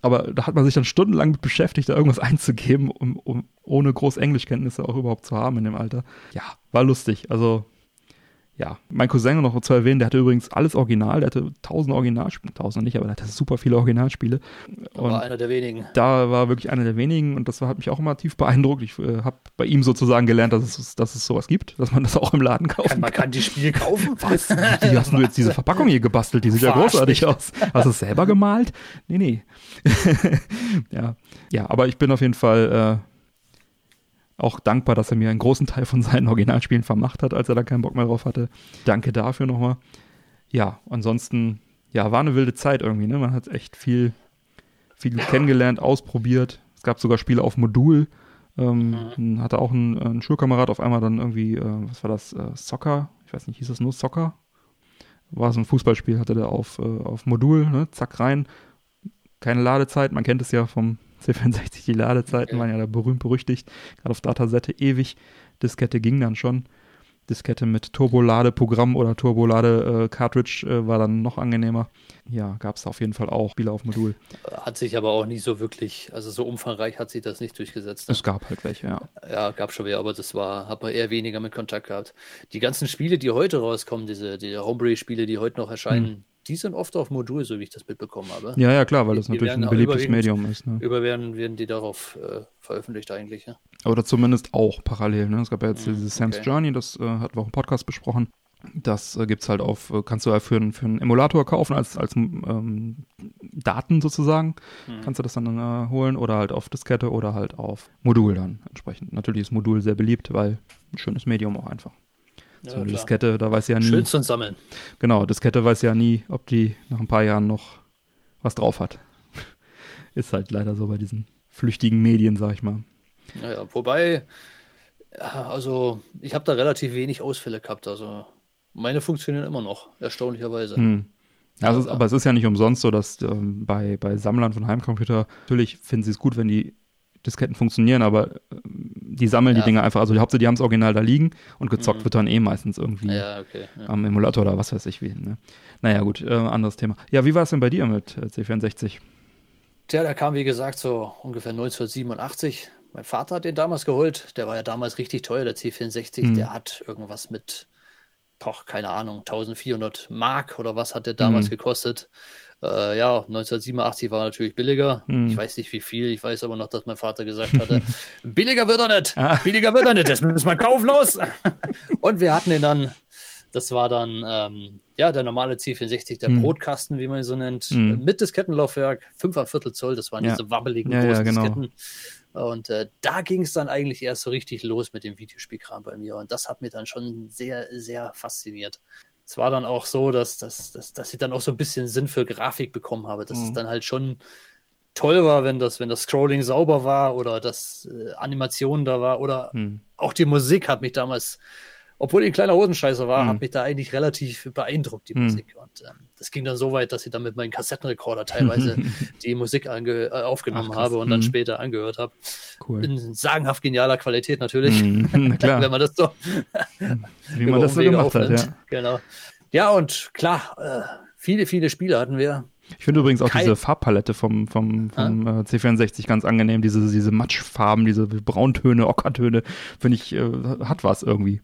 aber da hat man sich dann stundenlang mit beschäftigt, da irgendwas einzugeben, um, um ohne groß Englischkenntnisse auch überhaupt zu haben in dem Alter. Ja, war lustig. Also ja, mein Cousin noch zu erwähnen, der hatte übrigens alles Original, der hatte tausend Originalspiele, tausend nicht, aber der hatte super viele Originalspiele. Und war einer der wenigen. Da war wirklich einer der wenigen und das hat mich auch immer tief beeindruckt. Ich äh, habe bei ihm sozusagen gelernt, dass es, dass es sowas gibt, dass man das auch im Laden kaufen kann. Man kann die Spiele kaufen? Was? Wie hast du jetzt diese Verpackung hier gebastelt? Die sieht ja großartig aus. Hast du es selber gemalt? Nee, nee. ja. ja, aber ich bin auf jeden Fall äh, auch dankbar, dass er mir einen großen Teil von seinen Originalspielen vermacht hat, als er da keinen Bock mehr drauf hatte. Danke dafür nochmal. Ja, ansonsten, ja, war eine wilde Zeit irgendwie, ne? Man hat echt viel, viel kennengelernt, ausprobiert. Es gab sogar Spiele auf Modul. Ähm, mhm. Hatte auch ein, ein, Schulkamerad auf einmal dann irgendwie, äh, was war das, äh, Soccer? Ich weiß nicht, hieß das nur Soccer? War so ein Fußballspiel, hatte der auf, äh, auf Modul, ne? zack rein. Keine Ladezeit, man kennt es ja vom C64, die Ladezeiten okay. waren ja da berühmt berüchtigt. Gerade auf Datasette ewig. Diskette ging dann schon. Diskette mit Turbolade-Programm oder Turbolade-Cartridge äh, war dann noch angenehmer. Ja, gab es auf jeden Fall auch Spiele auf Modul. Hat sich aber auch nicht so wirklich, also so umfangreich hat sich das nicht durchgesetzt. Ne? Es gab halt welche, ja. Ja, gab schon welche, aber das war, hat man eher weniger mit Kontakt gehabt. Die ganzen Spiele, die heute rauskommen, diese die Homebrew-Spiele, die heute noch erscheinen, hm die sind oft auf Modul, so wie ich das mitbekommen habe. Ja, ja, klar, weil das natürlich ein beliebtes Medium ist. Ne? Überwerden werden die darauf äh, veröffentlicht eigentlich. Ja? Oder zumindest auch parallel. Ne? Es gab ja jetzt mhm, dieses Sam's okay. Journey, das äh, hatten wir auch im Podcast besprochen. Das äh, es halt auf, äh, kannst du ja für, für einen Emulator kaufen als, als ähm, Daten sozusagen. Mhm. Kannst du das dann äh, holen oder halt auf Diskette oder halt auf Modul dann entsprechend. Natürlich ist Modul sehr beliebt, weil ein schönes Medium auch einfach. So eine Diskette, da weiß ja nie. Schön zum Sammeln. Genau, Diskette weiß ja nie, ob die nach ein paar Jahren noch was drauf hat. Ist halt leider so bei diesen flüchtigen Medien, sag ich mal. Naja, wobei, ja, also ich habe da relativ wenig Ausfälle gehabt. Also meine funktionieren immer noch, erstaunlicherweise. Hm. Ja, also, aber es ist ja nicht umsonst so, dass ähm, bei, bei Sammlern von Heimcomputer, natürlich finden sie es gut, wenn die Disketten funktionieren, aber äh, die sammeln ja. die Dinge einfach. Also die Hauptsache, die haben das Original da liegen und gezockt mhm. wird dann eh meistens irgendwie ja, okay, ja. am Emulator oder was weiß ich wie. Ne? Naja, gut, äh, anderes Thema. Ja, wie war es denn bei dir mit äh, C64? Tja, der kam wie gesagt so ungefähr 1987. Mein Vater hat den damals geholt. Der war ja damals richtig teuer, der C64. Mhm. Der hat irgendwas mit, boah, keine Ahnung, 1400 Mark oder was hat der damals mhm. gekostet. Äh, ja, 1987 war natürlich billiger. Hm. Ich weiß nicht wie viel, ich weiß aber noch, dass mein Vater gesagt hatte, billiger wird er nicht, ah. billiger wird er nicht, das müssen wir kaufen los. und wir hatten ihn dann, das war dann, ähm, ja, der normale C64, der hm. Brotkasten, wie man ihn so nennt, hm. mit Diskettenlaufwerk, 5,25 Zoll, das waren ja. diese wabbeligen ja, großen ja, genau. Disketten. Und äh, da ging es dann eigentlich erst so richtig los mit dem Videospielkram bei mir. Und das hat mir dann schon sehr, sehr fasziniert es war dann auch so, dass, dass, dass, dass ich dann auch so ein bisschen Sinn für Grafik bekommen habe. Dass mhm. es dann halt schon toll war, wenn das, wenn das Scrolling sauber war oder dass äh, Animation da war oder mhm. auch die Musik hat mich damals obwohl ich ein kleiner Hosenscheißer war, mhm. hat mich da eigentlich relativ beeindruckt, die mhm. Musik. Und ähm, das ging dann so weit, dass ich dann mit meinem Kassettenrekorder teilweise die Musik äh, aufgenommen Ach, habe und dann mhm. später angehört habe. Cool. In sagenhaft genialer Qualität natürlich. Mhm. Wenn man das so wie man das so gemacht hat, ja. Genau. Ja, und klar, äh, viele, viele Spiele hatten wir. Ich finde übrigens auch Kein diese Farbpalette vom, vom, vom ah. äh, C64 ganz angenehm, diese, diese Matschfarben, diese Brauntöne, Ockertöne, finde ich, äh, hat was irgendwie.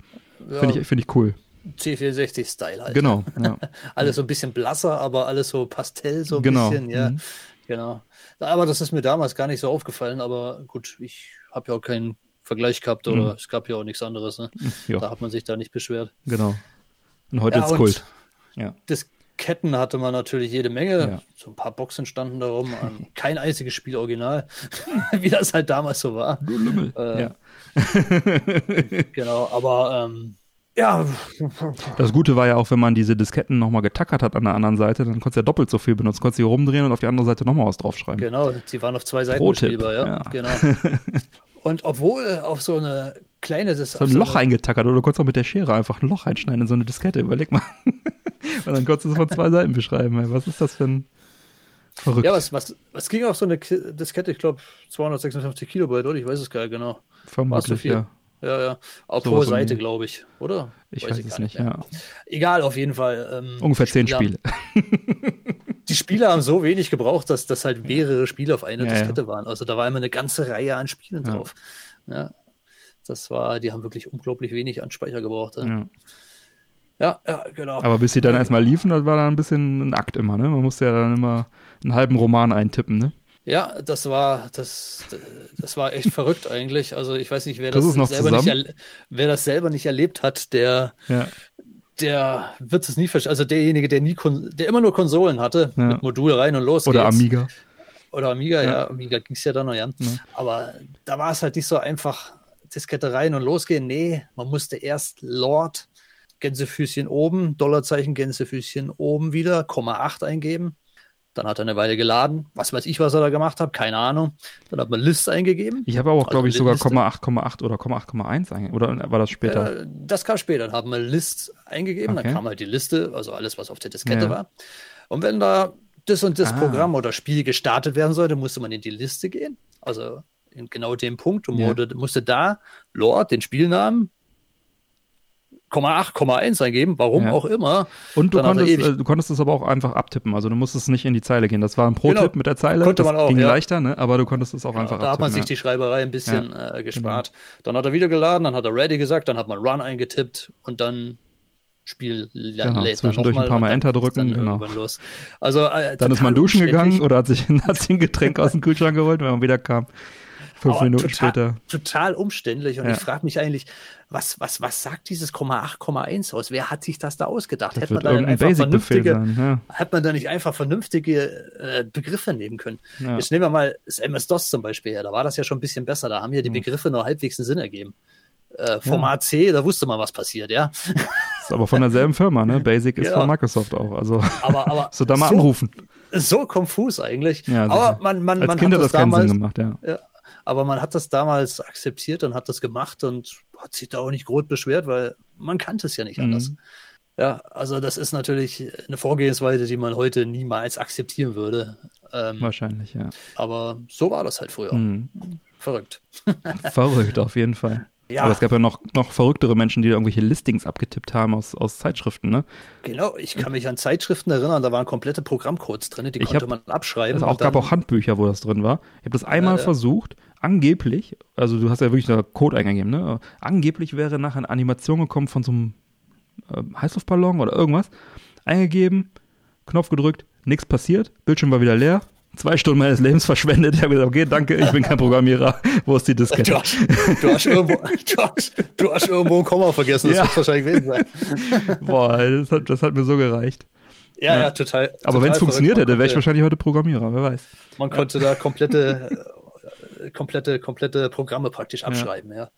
Ja, Finde ich, find ich cool. C64-Style halt. Genau. Ja. alles so ein bisschen blasser, aber alles so Pastell, so ein genau. bisschen, ja. Mhm. Genau. Aber das ist mir damals gar nicht so aufgefallen, aber gut, ich habe ja auch keinen Vergleich gehabt oder mhm. es gab ja auch nichts anderes. Ne? Da hat man sich da nicht beschwert. Genau. Und heute ja, ist Kult. Ja. Disketten hatte man natürlich jede Menge. Ja. So ein paar Boxen standen darum. Kein einziges Spiel original, wie das halt damals so war. Du Lümmel. Äh, ja. genau, aber ähm, ja. Das Gute war ja auch, wenn man diese Disketten nochmal getackert hat an der anderen Seite, dann konntest du ja doppelt so viel benutzen. Konntest du hier rumdrehen und auf die andere Seite nochmal was draufschreiben. Genau, sie waren auf zwei Seiten spielbar, ja. ja. Genau. Und obwohl auf so eine kleine das so ein Loch so eingetackert oder du konntest auch mit der Schere einfach ein Loch einschneiden in so eine Diskette, überleg mal. und dann konntest du es von zwei Seiten beschreiben. Was ist das für ein Verrückt. Ja, was, was, was ging auf so eine Diskette? Ich glaube 256 Kilobyte, oder? Ich weiß es gar nicht genau. Vermutlich, ja. Ja, ja. Auch so pro Seite, glaube ich, oder? Ich weiß, weiß es nicht, ja. Egal, auf jeden Fall. Ähm, Ungefähr zehn Spiele. die Spiele haben so wenig gebraucht, dass das halt mehrere Spiele auf einer ja, Diskette ja. waren. Also da war immer eine ganze Reihe an Spielen ja. drauf. Ja. Das war, die haben wirklich unglaublich wenig an Speicher gebraucht. Ja. Ja, ja, genau. Aber bis sie dann erstmal liefen, das war dann ein bisschen ein Akt immer, ne? Man musste ja dann immer einen halben Roman eintippen, ne? Ja, das war das, das war echt verrückt eigentlich. Also ich weiß nicht, wer Das das, selber nicht, zusammen? erle- wer das selber nicht erlebt hat, der, Ja. der wird es nie verstehen. Also derjenige, der nie, der immer nur Konsolen hatte, Ja. mit Modul rein und los Oder geht's. Amiga. Oder Amiga, ja, Ja. Amiga ging es ja dann noch. Ja. Aber da war es halt nicht so einfach, Diskette rein und losgehen. Nee, man musste erst Lord, Gänsefüßchen oben, Dollarzeichen, Gänsefüßchen oben wieder, Komma 8 eingeben. Dann hat er eine Weile geladen. Was weiß ich, was er da gemacht hat, keine Ahnung. Dann hat man List eingegeben. Ich habe auch, Also glaube ich, sogar Liste. 0,8,8 oder 0,8,1 eingegeben. Oder war das später? Äh, das kam später. Dann haben wir List eingegeben, Okay. dann kam halt die Liste, also alles, was auf der Diskette Ja. war. Und wenn da das und das Ah. Programm oder Spiel gestartet werden sollte, musste man in die Liste gehen. Also in genau dem Punkt und Ja. musste da Lord, den Spielnamen, 0,8, 0,1 eingeben, warum Ja. auch immer. Und du konntest, äh, du konntest es aber auch einfach abtippen. Also du musstest nicht in die Zeile gehen. Das war ein Pro-Tipp Genau. mit der Zeile. Konnte das man auch, ging ja. leichter, ne? aber du konntest es auch einfach da hat man sich abtippen. die Schreiberei ein bisschen äh, gespart. Dann hat er wieder geladen, dann hat er Ready gesagt, dann hat man Run eingetippt und dann Spiel Genau, lädt dann zwischendurch noch ein paar Mal Enter drücken, Dann, genau. Also, äh, Dann ist man duschen gegangen oder hat sich, hat sich ein Getränk aus dem Kühlschrank geholt, wenn man wieder kam. Fünf Aber Minuten total, später. Total umständlich. Und Ja. ich frage mich eigentlich, was, was, was sagt dieses 0,8,1 aus? Wer hat sich das da ausgedacht? Das Hätte man da nicht irgendein einfach Basic-Befehl vernünftige, sein. Ja. hat man da nicht einfach vernünftige äh, Begriffe nehmen können? Ja. Jetzt nehmen wir mal das MS-DOS zum Beispiel her. Da war das ja schon ein bisschen besser. Da haben ja die Begriffe nur halbwegs einen Sinn ergeben. Äh, Format C, da wusste man, was passiert, ja. Ist aber von derselben Firma, ne? Basic ist von Microsoft auch. Also Aber, aber so da mal so, anrufen. so konfus eigentlich. Ja, aber man, man, Als man Kind hat das das damals, Sinn gemacht, ja. Ja, aber man hat das damals akzeptiert und hat das gemacht und hat sich da auch nicht groß beschwert, weil man kannte es ja nicht Mhm. anders. Ja, also das ist natürlich eine Vorgehensweise, die man heute niemals akzeptieren würde. Ähm, Wahrscheinlich, ja. aber so war das halt früher. Mhm. Verrückt. Verrückt, auf jeden Fall. Ja. Aber es gab ja noch, noch verrücktere Menschen, die da irgendwelche Listings abgetippt haben aus, aus Zeitschriften, ne? Genau, ich kann mich an Zeitschriften erinnern, da waren komplette Programmcodes drin, die Ich konnte hab- man abschreiben. Es auch, gab auch Handbücher, wo das drin war. Ich habe das einmal ja. versucht, angeblich, also du hast ja wirklich da Code eingegeben, ne? Angeblich wäre nachher eine Animation gekommen von so einem äh, Heißluftballon oder irgendwas. Eingegeben, Knopf gedrückt, nichts passiert, Bildschirm war wieder leer. Zwei Stunden meines Lebens verschwendet. Ich habe gesagt, okay, danke, ich bin kein Programmierer. Wo ist die Diskette? Du hast, du, hast irgendwo, du, hast, du hast irgendwo ein Komma vergessen, das Ja. wird wahrscheinlich gewesen sein. Boah, das hat, das hat mir so gereicht. Ja, ja, Ja. total. Aber wenn es funktioniert hätte, wäre ich wahrscheinlich heute Programmierer, wer weiß. Man konnte da komplette, äh, komplette, komplette Programme praktisch abschreiben, ja.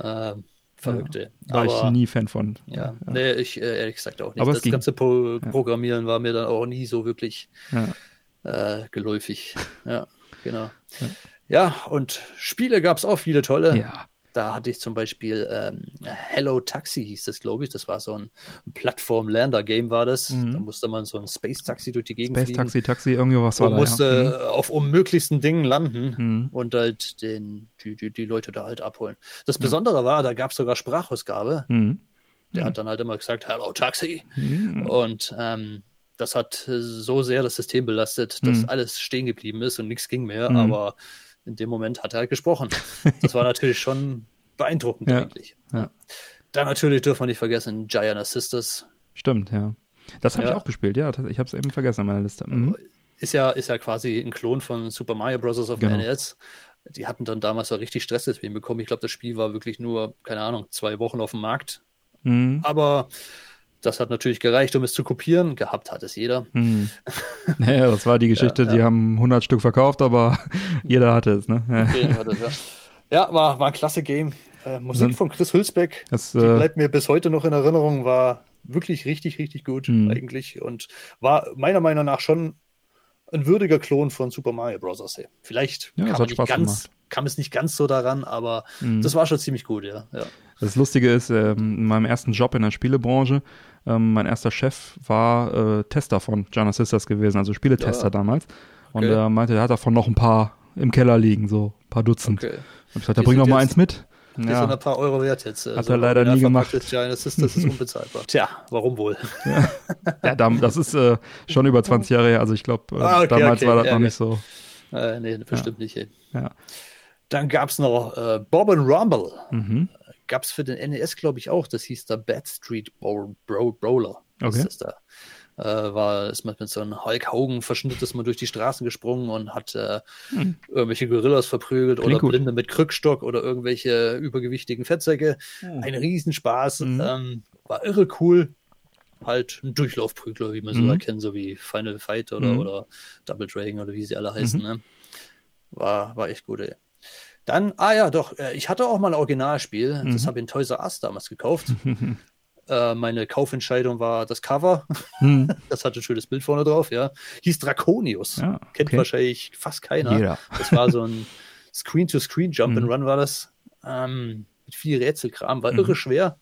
Ähm, Verrückte. War ich Aber, nie Fan von. ja, nee, ich äh, ehrlich gesagt auch nicht. Aber das ganze Pro Programmieren war mir dann auch nie so wirklich Ja. äh, geläufig. Ja, genau. Ja, und Spiele gab es auch viele tolle. ja. Da hatte ich zum Beispiel ähm, Hello Taxi hieß das, glaube ich. Das war so ein Plattform-Lander-Game war das. Mhm. Da musste man so ein Space-Taxi durch die Gegend Space fliegen. Taxi, Taxi, irgendwie was war da. musste ja. auf unmöglichsten Dingen landen Mhm. und halt den, die, die, die Leute da halt abholen. Das Besondere war, da gab es sogar Sprachausgabe. Mhm. Der hat dann halt immer gesagt, Hello Taxi. Mhm. Und ähm, das hat äh, so sehr das System belastet, dass Mhm. alles stehen geblieben ist und nichts ging mehr. Mhm. Aber in dem Moment hat er halt gesprochen. Das war natürlich schon beeindruckend Ja. eigentlich. Ja. Dann natürlich dürfen wir nicht vergessen, Giant Sisters. Stimmt, ja. Das habe Ja. ich auch gespielt, ja. Ich habe es eben vergessen in meiner Liste. Mhm. Ist ja, ist ja quasi ein Klon von Super Mario Bros. auf dem Genau. NES. Die hatten dann damals ja richtig Stress deswegen bekommen. Ich glaube, das Spiel war wirklich nur, keine Ahnung, zwei Wochen auf dem Markt. Mhm. Aber das hat natürlich gereicht, um es zu kopieren. Gehabt hat es jeder. Mhm. Naja, das war die Geschichte, die haben 100 Stück verkauft, aber jeder hatte es, ne? Ja. Okay, hat es, ja. ja, war, war ein klasse Game. Äh, Musik Dann- von Chris Hülsbeck, Das, die äh, bleibt mir bis heute noch in Erinnerung, war wirklich richtig, richtig gut Mhm. eigentlich und war meiner Meinung nach schon ein würdiger Klon von Super Mario Bros. Vielleicht Ja, kam, nicht ganz, kam es nicht ganz so daran, aber Mhm. das war schon ziemlich gut, ja. ja. Das Lustige ist, ähm, in meinem ersten Job in der Spielebranche, ähm, mein erster Chef war äh, Tester von Giant Sisters gewesen, also Spieletester Ja. damals. Und Okay. er meinte, er hat davon noch ein paar im Keller liegen, so ein paar Dutzend. Okay. Und ich gesagt, Die bring sind doch mal eins mit. Die sind ein paar Euro wert jetzt. Hat er leider nie gemacht. Giant Sisters ist unbezahlbar. Tja, warum wohl? Ja, dam- das ist äh, schon über 20 Jahre her, also ich glaube, äh, Ah, okay, damals okay, war das ja, noch ja. nicht so. Äh, nee, bestimmt nicht. Ey. Ja. Dann gab es noch äh, Bob and Rumble. Mhm. Gab es für den NES, glaube ich, auch. Das hieß da Bad Street Bro Bro Brawler. Okay. Ist das da. Äh, war, ist man mit so einem Hulk Hogan verschnitt, ist man durch die Straßen gesprungen und hat äh, Hm. irgendwelche Gorillas verprügelt Klingt oder gut. Blinde mit Krückstock oder irgendwelche übergewichtigen Fettsäcke. Hm. Ein Riesenspaß. Mhm. Ähm, war irre cool. Halt ein Durchlaufprügler, wie man so Mhm. erkennt, so wie Final Fight oder, Mhm. oder Double Dragon oder wie sie alle heißen. Mhm. Ne? War, war echt gut, ey. Dann, ah ja, doch, äh, ich hatte auch mal ein Originalspiel. Das Mhm. habe ich in Toys R Us damals gekauft. äh, meine Kaufentscheidung war das Cover. Hm. Das hatte ein schönes Bild vorne drauf, ja. Hieß Draconius. Ja, Kennt okay. wahrscheinlich fast keiner. Jeder. Das war so ein Screen-to-Screen Jump and Mhm. Run war das. Ähm, mit viel Rätselkram, war Mhm. irre schwer.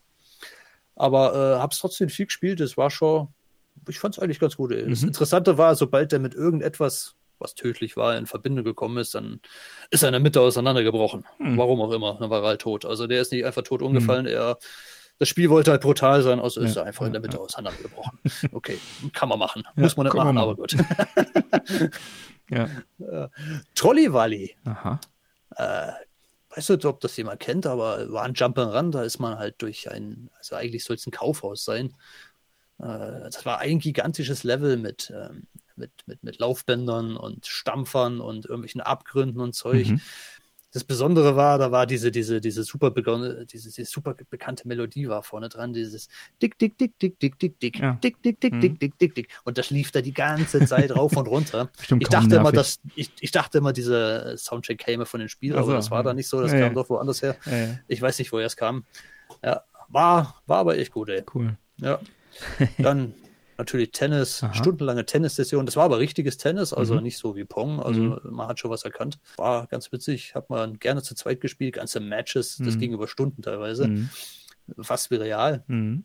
Aber äh, hab's trotzdem viel gespielt. Es war schon, ich fand's eigentlich ganz gut. Das Mhm. Interessante war, sobald der mit irgendetwas, was tödlich war, in Verbindung gekommen ist, dann ist er in der Mitte auseinandergebrochen. Mhm. Warum auch immer. Dann war er halt tot. Also der ist nicht einfach tot umgefallen. Er, das Spiel wollte halt brutal sein, also ist Ja, er einfach in der ja, Mitte auseinandergebrochen. Okay, kann man machen. Ja, Muss man nicht machen, aber gut. Ja. Trolley Valley. Aha. Äh, weiß nicht, ob das jemand kennt, aber war ein Jump'n'Run, da ist man halt durch ein, also eigentlich soll es ein Kaufhaus sein. Äh, das war ein gigantisches Level mit, ähm, mit, mit, mit Laufbändern und Stampfern und irgendwelchen Abgründen und Zeug. Mhm. Das Besondere war, da war diese, diese, diese super, diese, diese super bekannte Melodie war vorne dran, dieses Dick, Dick, Dick, Dick, Dick, Dick, Dick, Ja. Dick, Dick, Dick, Mhm. Dick, Dick, Dick, Dick. Und das lief da die ganze Zeit rauf und runter. Bestimmt Ich dachte immer, dass, ich, ich dachte immer, dieser Soundtrack käme von den Spielen, Ach so, aber das war da nicht so, das ja, kam ja. doch woanders her. Ich weiß nicht, woher es kam. Ja, war, war aber echt gut, ey. Cool. Ja. Dann natürlich Tennis, Aha. stundenlange Tennissession. Das war aber richtiges Tennis, also Mhm. nicht so wie Pong. Also Mhm. man hat schon was erkannt. War ganz witzig, hat man gerne zu zweit gespielt, ganze Matches, das Mhm. ging über Stunden teilweise, Mhm. fast wie real. Mhm.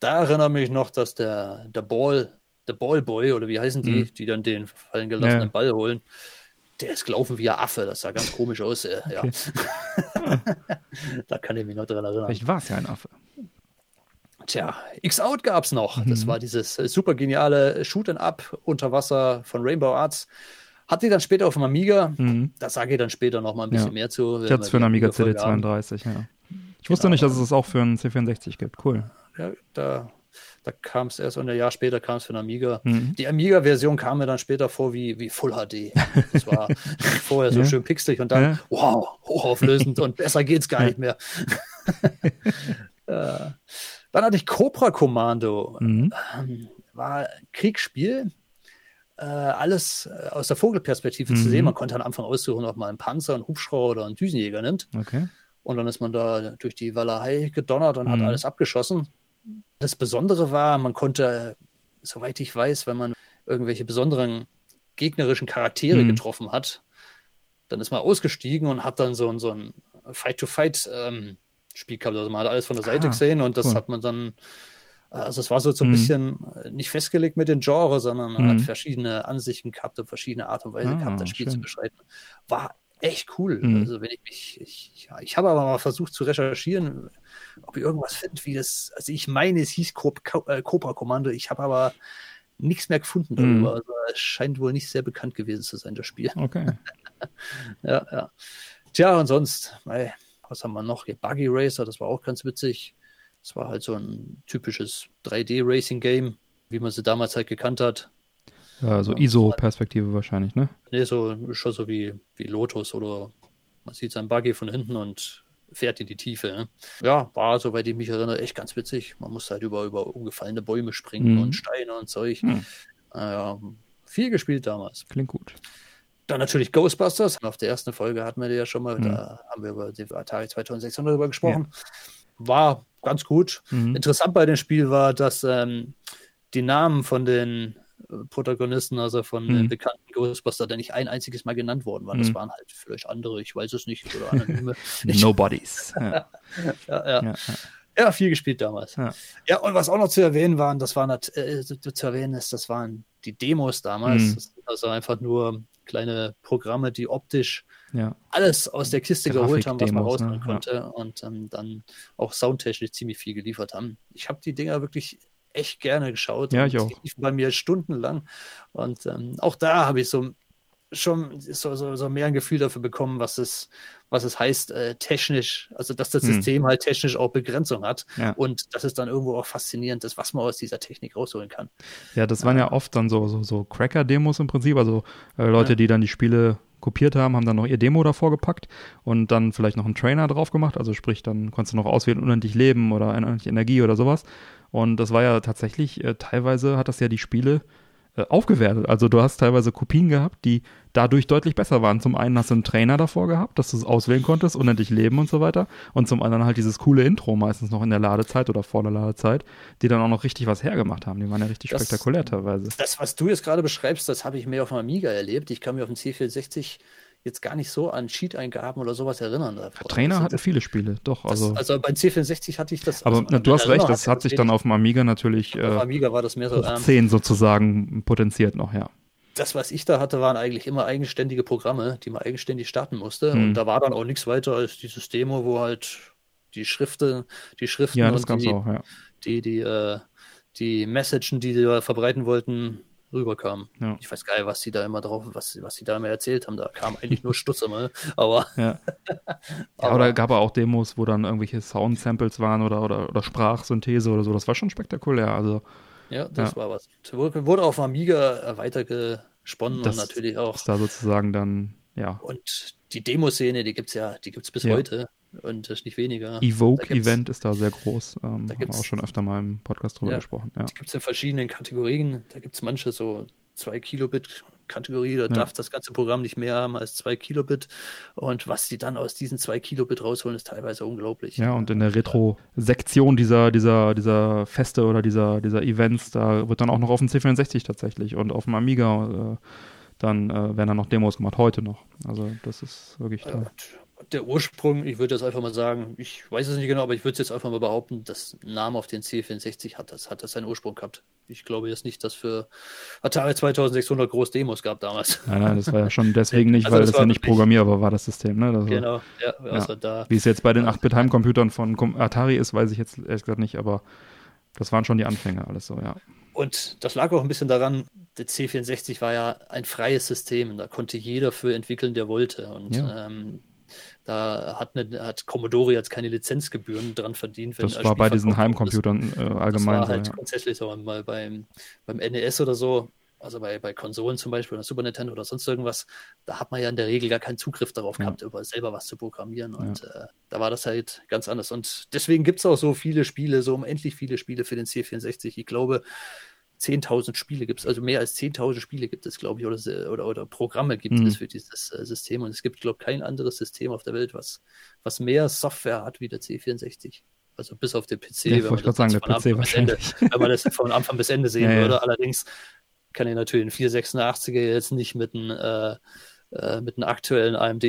Da erinnere mich noch, dass der, der Ball, der Ballboy oder wie heißen die, Mhm. die dann den fallen gelassenen Ja. Ball holen, der ist gelaufen wie ein Affe. Das sah ganz komisch aus. Äh, ja. Okay. da kann ich mich noch dran erinnern. Vielleicht war es ja ein Affe. Tja, X-Out gab es noch. Das Mhm. war dieses äh, super geniale Shoot-and-Up unter Wasser von Rainbow Arts. Hat die dann später auf dem Amiga. Mhm. Da sage ich dann später noch mal ein bisschen Ja. mehr zu. Ich hatte es für einen Amiga Amiga-Folge haben. CD32, ja. Ich wusste Genau. nicht, dass es es auch für einen C64 gibt. Cool. Ja, da da kam es erst und ein Jahr später kam es für einen Amiga. Mhm. Die Amiga-Version kam mir dann später vor wie, wie Full HD. Das war vorher so Ja. schön pixelig und dann, wow, hochauflösend und besser geht's gar nicht mehr. äh, dann hatte ich Cobra Commando. Mhm. Ähm, war ein Kriegsspiel. Äh, alles äh, aus der Vogelperspektive zu Mhm. sehen. Man konnte am Anfang aussuchen, ob man einen Panzer, einen Hubschrauber oder einen Düsenjäger nimmt. Okay. Und dann ist man da durch die Walachei gedonnert und hat Mhm. alles abgeschossen. Das Besondere war, man konnte, soweit ich weiß, wenn man irgendwelche besonderen gegnerischen Charaktere Mhm. getroffen hat, dann ist man ausgestiegen und hat dann so ein, so ein Fight-to-Fight-Spiel gehabt. Also man hat alles von der Seite Ah, gesehen und das cool. hat man dann, also es war so, so ein Mhm. bisschen äh, nicht festgelegt mit den Genres, sondern man Mhm. hat verschiedene Ansichten gehabt und verschiedene Art und Weise Ah, gehabt, das Spiel zu schön. beschreiten. War echt cool. Mhm. Also wenn ich mich, ich, ja, ich habe aber mal versucht zu recherchieren, ob ich irgendwas finde, wie das, also ich meine, es hieß äh, Cobra Kommando, ich habe aber nichts mehr gefunden Mhm. darüber. Also es scheint wohl nicht sehr bekannt gewesen zu sein, das Spiel. Okay. Ja, ja. Tja, und sonst, ey, was haben wir noch? Hier Buggy Racer, das war auch ganz witzig. Das war halt so ein typisches 3D-Racing-Game, wie man sie damals halt gekannt hat. Ja, so. ISO-Perspektive wahrscheinlich, ne? Nee, so schon so wie, wie Lotus oder man sieht sein Buggy von hinten und fährt in die Tiefe. Ne? Ja, war, soweit ich mich erinnere, echt ganz witzig. Man musste halt über, über umgefallene Bäume springen Mhm. und Steine und Zeug. Mhm. Äh, viel gespielt damals. Klingt gut. Dann natürlich Ghostbusters. Auf der ersten Folge hatten wir die ja schon mal. Mhm. Da haben wir über die Atari 2600 drüber gesprochen. War ganz gut. Mhm. Interessant bei dem Spiel war, dass ähm, die Namen von den äh, Protagonisten, also von den Mhm. bekannten Ghostbusters, da nicht ein einziges Mal genannt worden waren. Das Mhm. waren halt vielleicht andere, ich weiß es nicht, oder anonyme. Nobodies. Ja, ja, ja. ja, ja. ja, viel gespielt damals. Ja. Ja, und was auch noch zu erwähnen waren, das waren äh, zu erwähnen ist, das waren die Demos damals. Mhm. Also einfach nur kleine Programme, die optisch ja. alles aus der Kiste geholt haben, was man Grafikdemos, rausholen ne? konnte und ähm, dann auch soundtechnisch ziemlich viel geliefert haben. Ich habe die Dinger wirklich echt gerne geschaut. Ja, ich auch. Die liefen bei mir stundenlang und ähm, auch da habe ich so schon so, so, so mehr ein Gefühl dafür bekommen, was es, was es heißt, äh, technisch, also dass das hm. System halt technisch auch Begrenzung hat ja. und dass es dann irgendwo auch faszinierend ist, was man aus dieser Technik rausholen kann. Ja, das waren ja oft dann so, so, so Cracker-Demos im Prinzip, also äh, Leute, ja. die dann die Spiele kopiert haben, haben dann noch ihr Demo davor gepackt und dann vielleicht noch einen Trainer drauf gemacht, also sprich, dann konntest du noch auswählen, unendlich Leben oder unendlich Energie oder sowas. Und das war ja tatsächlich, äh, teilweise hat das ja die Spiele aufgewertet. Also du hast teilweise Kopien gehabt, die dadurch deutlich besser waren. Zum einen hast du einen Trainer davor gehabt, dass du es auswählen konntest, unendlich leben und so weiter. Und zum anderen halt dieses coole Intro meistens noch in der Ladezeit oder vor der Ladezeit, die dann auch noch richtig was hergemacht haben. Die waren ja richtig das, spektakulär teilweise. Das, was du jetzt gerade beschreibst, das habe ich mehr auf dem Amiga erlebt. Ich kann mir auf dem C460 jetzt gar nicht so an Cheat-Eingaben oder sowas erinnern. Davor. Trainer also, hatten viele Spiele, doch. Also, das, also bei C64 hatte ich das. Aber also, du hast recht, das hat sich dann auf dem Amiga natürlich äh, auf Amiga war das mehr so, ähm, 10 sozusagen potenziert noch, ja. Das, was ich da hatte, waren eigentlich immer eigenständige Programme, die man eigenständig starten musste. Hm. Und da war dann auch nichts weiter als dieses Demo, wo halt die Schriften, die Schriften ja, und die, auch, ja. die, die, äh, die Messagen, die da verbreiten wollten, rüberkam. Ja. Ich weiß gar nicht, was sie da immer drauf, was, was sie da immer erzählt haben. Da kam eigentlich nur Stutz immer, aber. Ja. ja oder gab es auch Demos, wo dann irgendwelche Sound-Samples waren oder, oder, oder Sprachsynthese oder so. Das war schon spektakulär. Also, ja, das ja. war was. Wurde auf Amiga weitergesponnen das und natürlich auch. Ist da sozusagen dann, ja. Und die Demoszene, die gibt es ja, die gibt es bis ja. heute und das ist nicht weniger. Evoke-Event ist da sehr groß. Ähm, da haben wir auch schon öfter mal im Podcast drüber ja, gesprochen. Ja. Die gibt es in verschiedenen Kategorien. Da gibt es manche so 2 Kilobit Kategorie, da ja. darf das ganze Programm nicht mehr haben als 2 Kilobit. Und was die dann aus diesen 2 Kilobit rausholen, ist teilweise unglaublich. Ja, und in der Retro-Sektion dieser, dieser, dieser Feste oder dieser, dieser Events, da wird dann auch noch auf dem C64 tatsächlich und auf dem Amiga äh, dann äh, werden dann noch Demos gemacht, heute noch. Also das ist wirklich toll der Ursprung, ich würde jetzt einfach mal sagen, ich weiß es nicht genau, aber ich würde es jetzt einfach mal behaupten, das Name auf den C64 hat das, hat das seinen Ursprung gehabt. Ich glaube jetzt nicht, dass für Atari 2600 groß Demos gab damals. Nein, nein, das war ja schon deswegen nicht, also weil das, das ja nicht programmierbar war, das System. Ne? Das genau, ja, also ja. da. Wie es jetzt bei den 8-Bit-Heimcomputern von Atari ist, weiß ich jetzt ehrlich gesagt nicht, aber das waren schon die Anfänge, alles so, ja. Und das lag auch ein bisschen daran, der C64 war ja ein freies System. Da konnte jeder für entwickeln, der wollte. Und ja. ähm, da hat, eine, hat Commodore jetzt keine Lizenzgebühren dran verdient. Wenn das war bei diesen Heimcomputern äh, allgemein. Das war halt so, ja. grundsätzlich so mal beim, beim NES oder so, also bei, bei Konsolen zum Beispiel oder Super Nintendo oder sonst irgendwas, da hat man ja in der Regel gar keinen Zugriff darauf ja. gehabt, über selber was zu programmieren. Und ja. äh, da war das halt ganz anders. Und deswegen gibt es auch so viele Spiele, so unendlich viele Spiele für den C64. Ich glaube, 10.000 Spiele gibt es, also mehr als 10.000 Spiele gibt es, glaube ich, oder, oder, oder Programme gibt mhm. es für dieses äh, System. Und es gibt, glaube ich, kein anderes System auf der Welt, was, was mehr Software hat wie der C64. Also bis auf den PC, ja, wenn, man das sagen, der PC wahrscheinlich. Ende, wenn man das von Anfang bis Ende sehen ja, würde. Ja. Allerdings kann ich natürlich einen 486er jetzt nicht mit einem, äh, äh, mit einem aktuellen AMD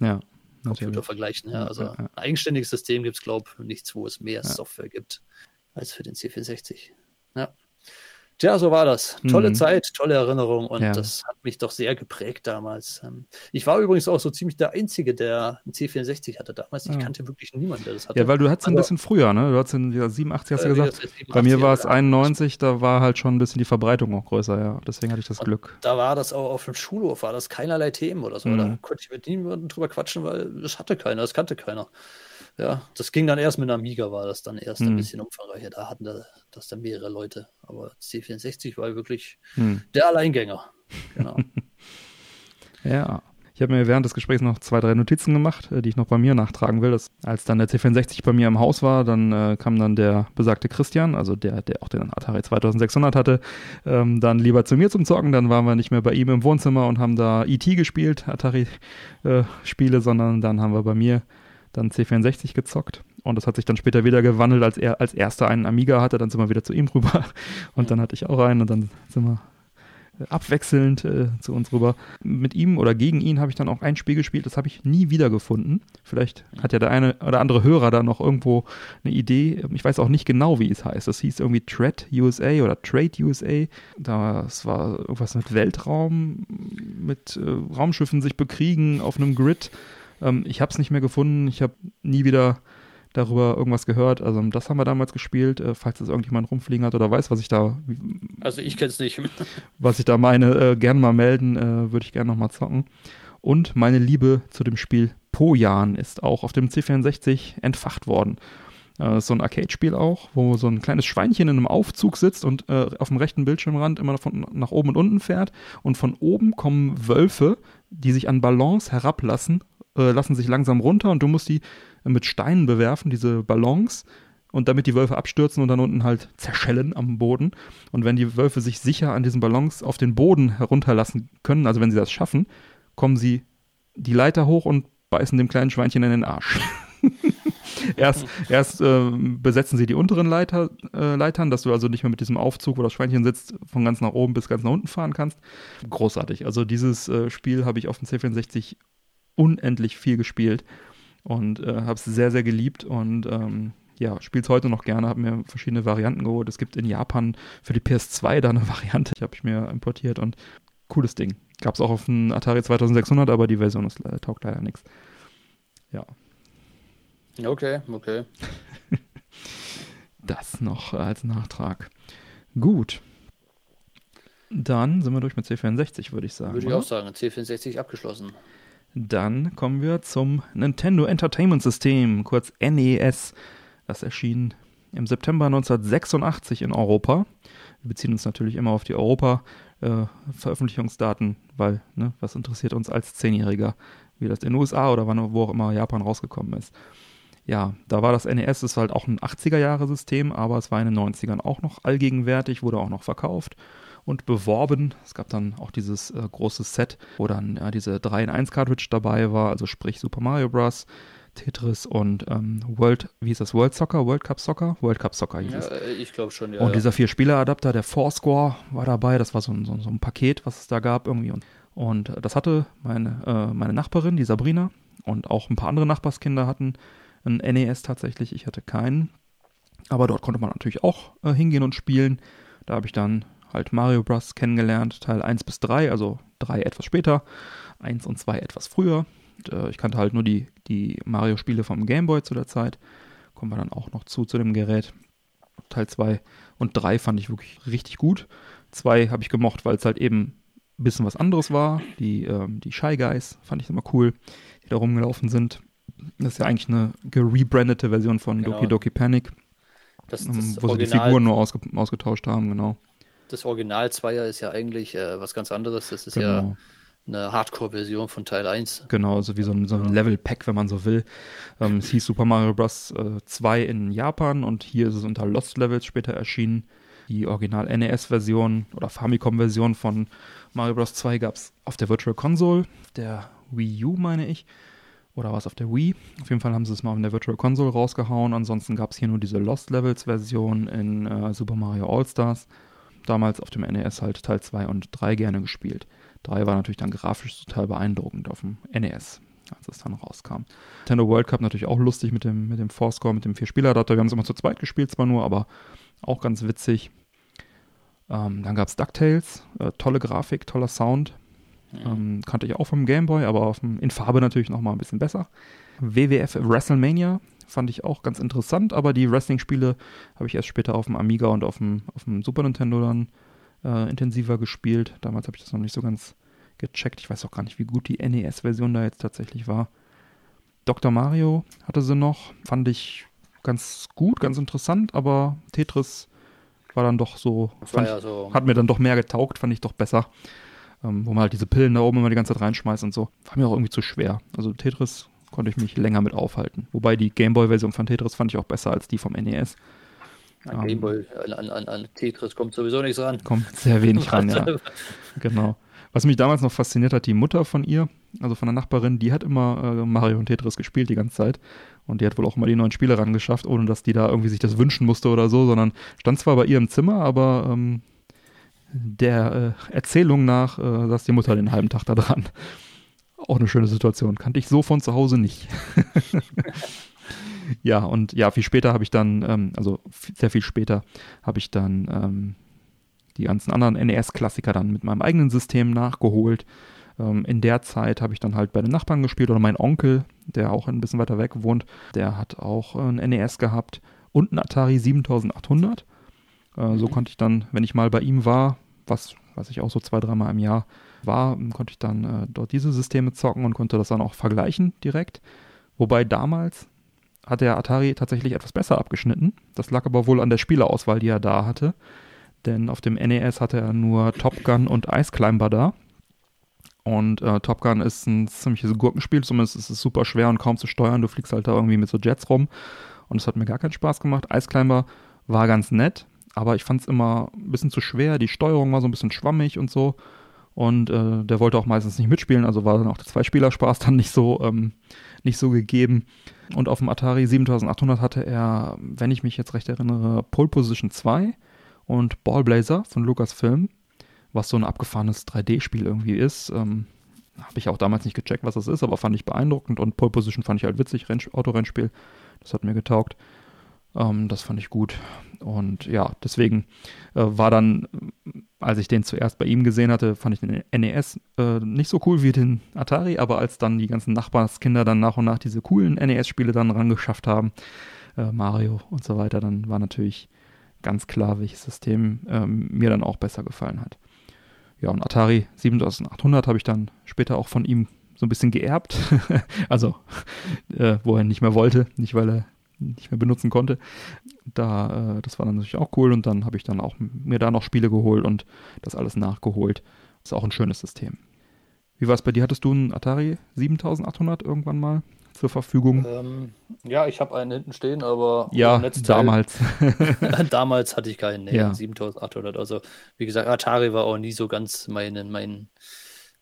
ja, Computer vergleichen. Ja. Also ein eigenständiges System gibt es, glaube ich, nichts, wo es mehr Software gibt als für den C64. Ja. Tja, so war das. Tolle mhm. Zeit, tolle Erinnerung und ja. das hat mich doch sehr geprägt damals. Ähm, ich war übrigens auch so ziemlich der Einzige, der einen C64 hatte damals. Ich ja. kannte wirklich niemanden, der das hatte. Ja, weil du hattest ein bisschen früher, ne? Du hattest in ja, 87, hast du äh, gesagt. 87, Bei mir war es 91, da war halt schon ein bisschen die Verbreitung auch größer, ja. Deswegen hatte ich das Glück. Da war das auch auf dem Schulhof, war das keinerlei Themen oder so. Mhm. Da konnte ich mit niemandem drüber quatschen, weil das hatte keiner, das kannte keiner ja, das ging dann erst mit einer Amiga, war das dann erst hm. ein bisschen umfangreicher. Da hatten das dann mehrere Leute. Aber C64 war wirklich hm. der Alleingänger. Genau. ja. Ich habe mir während des Gesprächs noch zwei, drei Notizen gemacht, äh, die ich noch bei mir nachtragen will. Das, als dann der C64 bei mir im Haus war, dann äh, kam dann der besagte Christian, also der, der auch den Atari 2600 hatte, ähm, dann lieber zu mir zum Zocken. Dann waren wir nicht mehr bei ihm im Wohnzimmer und haben da E.T. gespielt, Atari-Spiele, äh, sondern dann haben wir bei mir dann C64 gezockt. Und das hat sich dann später wieder gewandelt, als er als erster einen Amiga hatte. Dann sind wir wieder zu ihm rüber. Und dann hatte ich auch einen und dann sind wir äh, abwechselnd äh, zu uns rüber. Mit ihm oder gegen ihn habe ich dann auch ein Spiel gespielt, das habe ich nie wiedergefunden. Vielleicht hat ja der eine oder andere Hörer da noch irgendwo eine Idee. Ich weiß auch nicht genau, wie es heißt. Das hieß irgendwie Trade USA oder Trade USA. Das war irgendwas mit Weltraum, mit äh, Raumschiffen sich bekriegen auf einem Grid. Ähm, ich habe es nicht mehr gefunden. Ich habe nie wieder darüber irgendwas gehört. Also das haben wir damals gespielt, äh, falls es irgendjemand rumfliegen hat oder weiß, was ich da. Also ich kenne es nicht. Was ich da meine, äh, gerne mal melden, äh, würde ich gerne nochmal zocken. Und meine Liebe zu dem Spiel Pojan ist auch auf dem C64 entfacht worden. Äh, so ein Arcade-Spiel auch, wo so ein kleines Schweinchen in einem Aufzug sitzt und äh, auf dem rechten Bildschirmrand immer von nach oben und unten fährt. Und von oben kommen Wölfe, die sich an Ballons herablassen, äh, lassen sich langsam runter und du musst die mit Steinen bewerfen, diese Ballons. Und damit die Wölfe abstürzen und dann unten halt zerschellen am Boden. Und wenn die Wölfe sich sicher an diesen Ballons auf den Boden herunterlassen können, also wenn sie das schaffen, kommen sie die Leiter hoch und beißen dem kleinen Schweinchen in den Arsch. erst erst äh, besetzen sie die unteren Leiter, äh, Leitern, dass du also nicht mehr mit diesem Aufzug, wo das Schweinchen sitzt, von ganz nach oben bis ganz nach unten fahren kannst. Großartig. Also dieses äh, Spiel habe ich auf dem C64 unendlich viel gespielt und äh, habe es sehr, sehr geliebt und ähm, ja, spiele es heute noch gerne, habe mir verschiedene Varianten geholt. Es gibt in Japan für die PS2 da eine Variante, die habe ich mir importiert und cooles Ding. Gab es auch auf dem Atari 2600, aber die Version ist, äh, taugt leider nichts. Ja, Okay, okay. das noch als Nachtrag. Gut. Dann sind wir durch mit C64, würde ich sagen. Würde ich oder? auch sagen, C64 abgeschlossen. Dann kommen wir zum Nintendo Entertainment System, kurz NES. Das erschien im September 1986 in Europa. Wir beziehen uns natürlich immer auf die Europa-Veröffentlichungsdaten, weil, ne, was interessiert uns als Zehnjähriger, wie das in den USA oder wann, wo auch immer Japan rausgekommen ist. Ja, da war das NES, ist halt auch ein 80er-Jahre-System, aber es war in den 90ern auch noch allgegenwärtig, wurde auch noch verkauft und beworben. Es gab dann auch dieses äh, große Set, wo dann ja, diese 3 in 1 Cartridge dabei war, also sprich Super Mario Bros., Tetris und ähm, World, wie hieß das, World Soccer, World Cup Soccer? World Cup Soccer hieß Ja, es. äh, ich glaube schon, ja. und dieser Vier-Spieler-Adapter, der Fourscore, war dabei. Das war so ein, so, so ein Paket, was es da gab irgendwie. Und, und äh, das hatte meine, äh, meine Nachbarin, die Sabrina, und auch ein paar andere Nachbarskinder hatten ein NES tatsächlich. Ich hatte keinen. Aber dort konnte man natürlich auch äh, hingehen und spielen. Da habe ich dann halt Mario Bros. kennengelernt, Teil 1 bis 3, also 3 etwas später, 1 und 2 etwas früher. Und, äh, ich kannte halt nur die, die Mario-Spiele vom Game Boy zu der Zeit. Kommen wir dann auch noch zu, zu dem Gerät. Teil 2 und 3 fand ich wirklich richtig gut. 2 habe ich gemocht, weil es halt eben ein bisschen was anderes war. Die, ähm, die Shy Guys fand ich immer cool, die da rumgelaufen sind. Das ist ja eigentlich eine gerebrandete Version von Genau. Doki Doki Panic, das, ähm, das, wo sie die Original, Figuren nur ausge ausgetauscht haben, genau. Das Original Zweier ist ja eigentlich äh, was ganz anderes. Das ist Genau. ja eine Hardcore-Version von Teil 1. Genau, so wie so ein, so ein Level-Pack, wenn man so will. Ähm, es hieß Super Mario Bros. Äh, 2 in Japan und hier ist es unter Lost Levels später erschienen. Die Original NES-Version oder Famicom-Version von Mario Bros. 2 gab es auf der Virtual Console, der Wii U, meine ich. Oder war es auf der Wii? Auf jeden Fall haben sie es mal auf der Virtual Console rausgehauen. Ansonsten gab es hier nur diese Lost Levels-Version in äh, Super Mario All-Stars. Damals auf dem NES halt Teil 2 und 3 gerne gespielt. 3 war natürlich dann grafisch total beeindruckend auf dem NES, als es dann rauskam. Nintendo World Cup natürlich auch lustig mit dem, mit dem Fourscore, mit dem Vier-Spieler-Adapter. Wir haben es immer zu zweit gespielt, zwar nur, aber auch ganz witzig. Ähm, dann gab es DuckTales, äh, tolle Grafik, toller Sound. Ähm, kannte ich auch vom Game Boy, aber dem, in Farbe natürlich nochmal ein bisschen besser. WWF WrestleMania fand ich auch ganz interessant, aber die Wrestling-Spiele habe ich erst später auf dem Amiga und auf dem, auf dem Super Nintendo dann äh, intensiver gespielt. Damals habe ich das noch nicht so ganz gecheckt. Ich weiß auch gar nicht, wie gut die NES-Version da jetzt tatsächlich war. Dr. Mario hatte sie noch, fand ich ganz gut, ganz interessant, aber Tetris war dann doch so, fand ja ich, so. hat mir dann doch mehr getaugt, fand ich doch besser. Ähm, wo man halt diese Pillen da oben immer die ganze Zeit reinschmeißt und so. War mir auch irgendwie zu schwer. Also Tetris konnte ich mich länger mit aufhalten. Wobei die Gameboy-Version von Tetris fand ich auch besser als die vom NES. An ähm, Gameboy, an, an, an, an Tetris kommt sowieso nichts ran. Kommt sehr wenig ran, ja. Genau. Was mich damals noch fasziniert hat, die Mutter von ihr, also von der Nachbarin, die hat immer äh, Mario und Tetris gespielt die ganze Zeit. Und die hat wohl auch immer die neuen Spiele rangeschafft, ohne dass die da irgendwie sich das wünschen musste oder so, sondern stand zwar bei ihr im Zimmer, aber ähm, der äh, Erzählung nach äh, saß die Mutter den halben Tag da dran. Auch eine schöne Situation. Kannte ich so von zu Hause nicht. ja, und ja, viel später habe ich dann, ähm, also sehr viel später, habe ich dann ähm, die ganzen anderen NES-Klassiker dann mit meinem eigenen System nachgeholt. Ähm, in der Zeit habe ich dann halt bei den Nachbarn gespielt oder mein Onkel, der auch ein bisschen weiter weg wohnt, der hat auch ein NES gehabt und ein Atari 7800. Äh, so mhm. konnte ich dann, wenn ich mal bei ihm war, was, was ich auch so zwei, dreimal im Jahr war, konnte ich dann äh, dort diese Systeme zocken und konnte das dann auch vergleichen direkt. Wobei damals hat der Atari tatsächlich etwas besser abgeschnitten. Das lag aber wohl an der Spielerauswahl, die er da hatte. Denn auf dem NES hatte er nur Top Gun und Ice Climber da. Und äh, Top Gun ist ein ziemliches Gurkenspiel, zumindest ist es super schwer und kaum zu steuern. Du fliegst halt da irgendwie mit so Jets rum. Und es hat mir gar keinen Spaß gemacht. Ice Climber war ganz nett, aber ich fand es immer ein bisschen zu schwer. Die Steuerung war so ein bisschen schwammig und so. Und äh, der wollte auch meistens nicht mitspielen, also war dann auch der Zweispieler-Spaß dann nicht so, ähm, nicht so gegeben. Und auf dem Atari 7800 hatte er, wenn ich mich jetzt recht erinnere, Pole Position 2 und Ballblazer von Lucasfilm, was so ein abgefahrenes 3D-Spiel irgendwie ist. Ähm, Habe ich auch damals nicht gecheckt, was das ist, aber fand ich beeindruckend und Pole Position fand ich halt witzig, Renn Autorennspiel. Das hat mir getaugt. Ähm, das fand ich gut. Und ja, deswegen äh, war dann, als ich den zuerst bei ihm gesehen hatte, fand ich den NES äh, nicht so cool wie den Atari, aber als dann die ganzen Nachbarskinder dann nach und nach diese coolen NES-Spiele dann rangeschafft haben, äh, Mario und so weiter, dann war natürlich ganz klar, welches System ähm, mir dann auch besser gefallen hat. Ja, und Atari 7800 habe ich dann später auch von ihm so ein bisschen geerbt. also, äh, wo er nicht mehr wollte, nicht weil er nicht mehr benutzen konnte. Da, äh, das war dann natürlich auch cool und dann habe ich dann auch mir da noch Spiele geholt und das alles nachgeholt. Ist auch ein schönes System. Wie war es bei dir? Hattest du einen Atari 7800 irgendwann mal zur Verfügung? Ähm, ja, ich habe einen hinten stehen, aber ja, damals. damals hatte ich keinen, nee, Ja. 7800. Also, wie gesagt, Atari war auch nie so ganz mein, mein,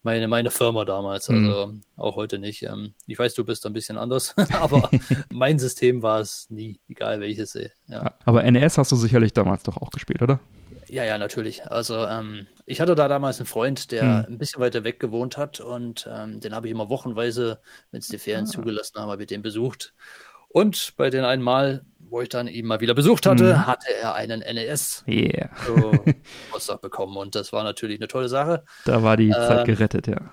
meine, meine Firma damals, Mhm. also auch heute nicht. Ähm, ich weiß, du bist ein bisschen anders, aber mein System war es nie, egal welches. äh, Ja. Ja, Aber NES hast du sicherlich damals doch auch gespielt, oder? Ja, ja, natürlich. Also ähm, ich hatte da damals einen Freund, der Hm. ein bisschen weiter weg gewohnt hat und ähm, den habe ich immer wochenweise, wenn es die Ferien Ah. zugelassen haben, habe ich den besucht. Und bei den einmal, wo ich dann ihn mal wieder besucht hatte, Hm. hatte er einen NES Yeah. so Geburtstag bekommen und das war natürlich eine tolle Sache. Da war die Zeit Ähm, gerettet, ja.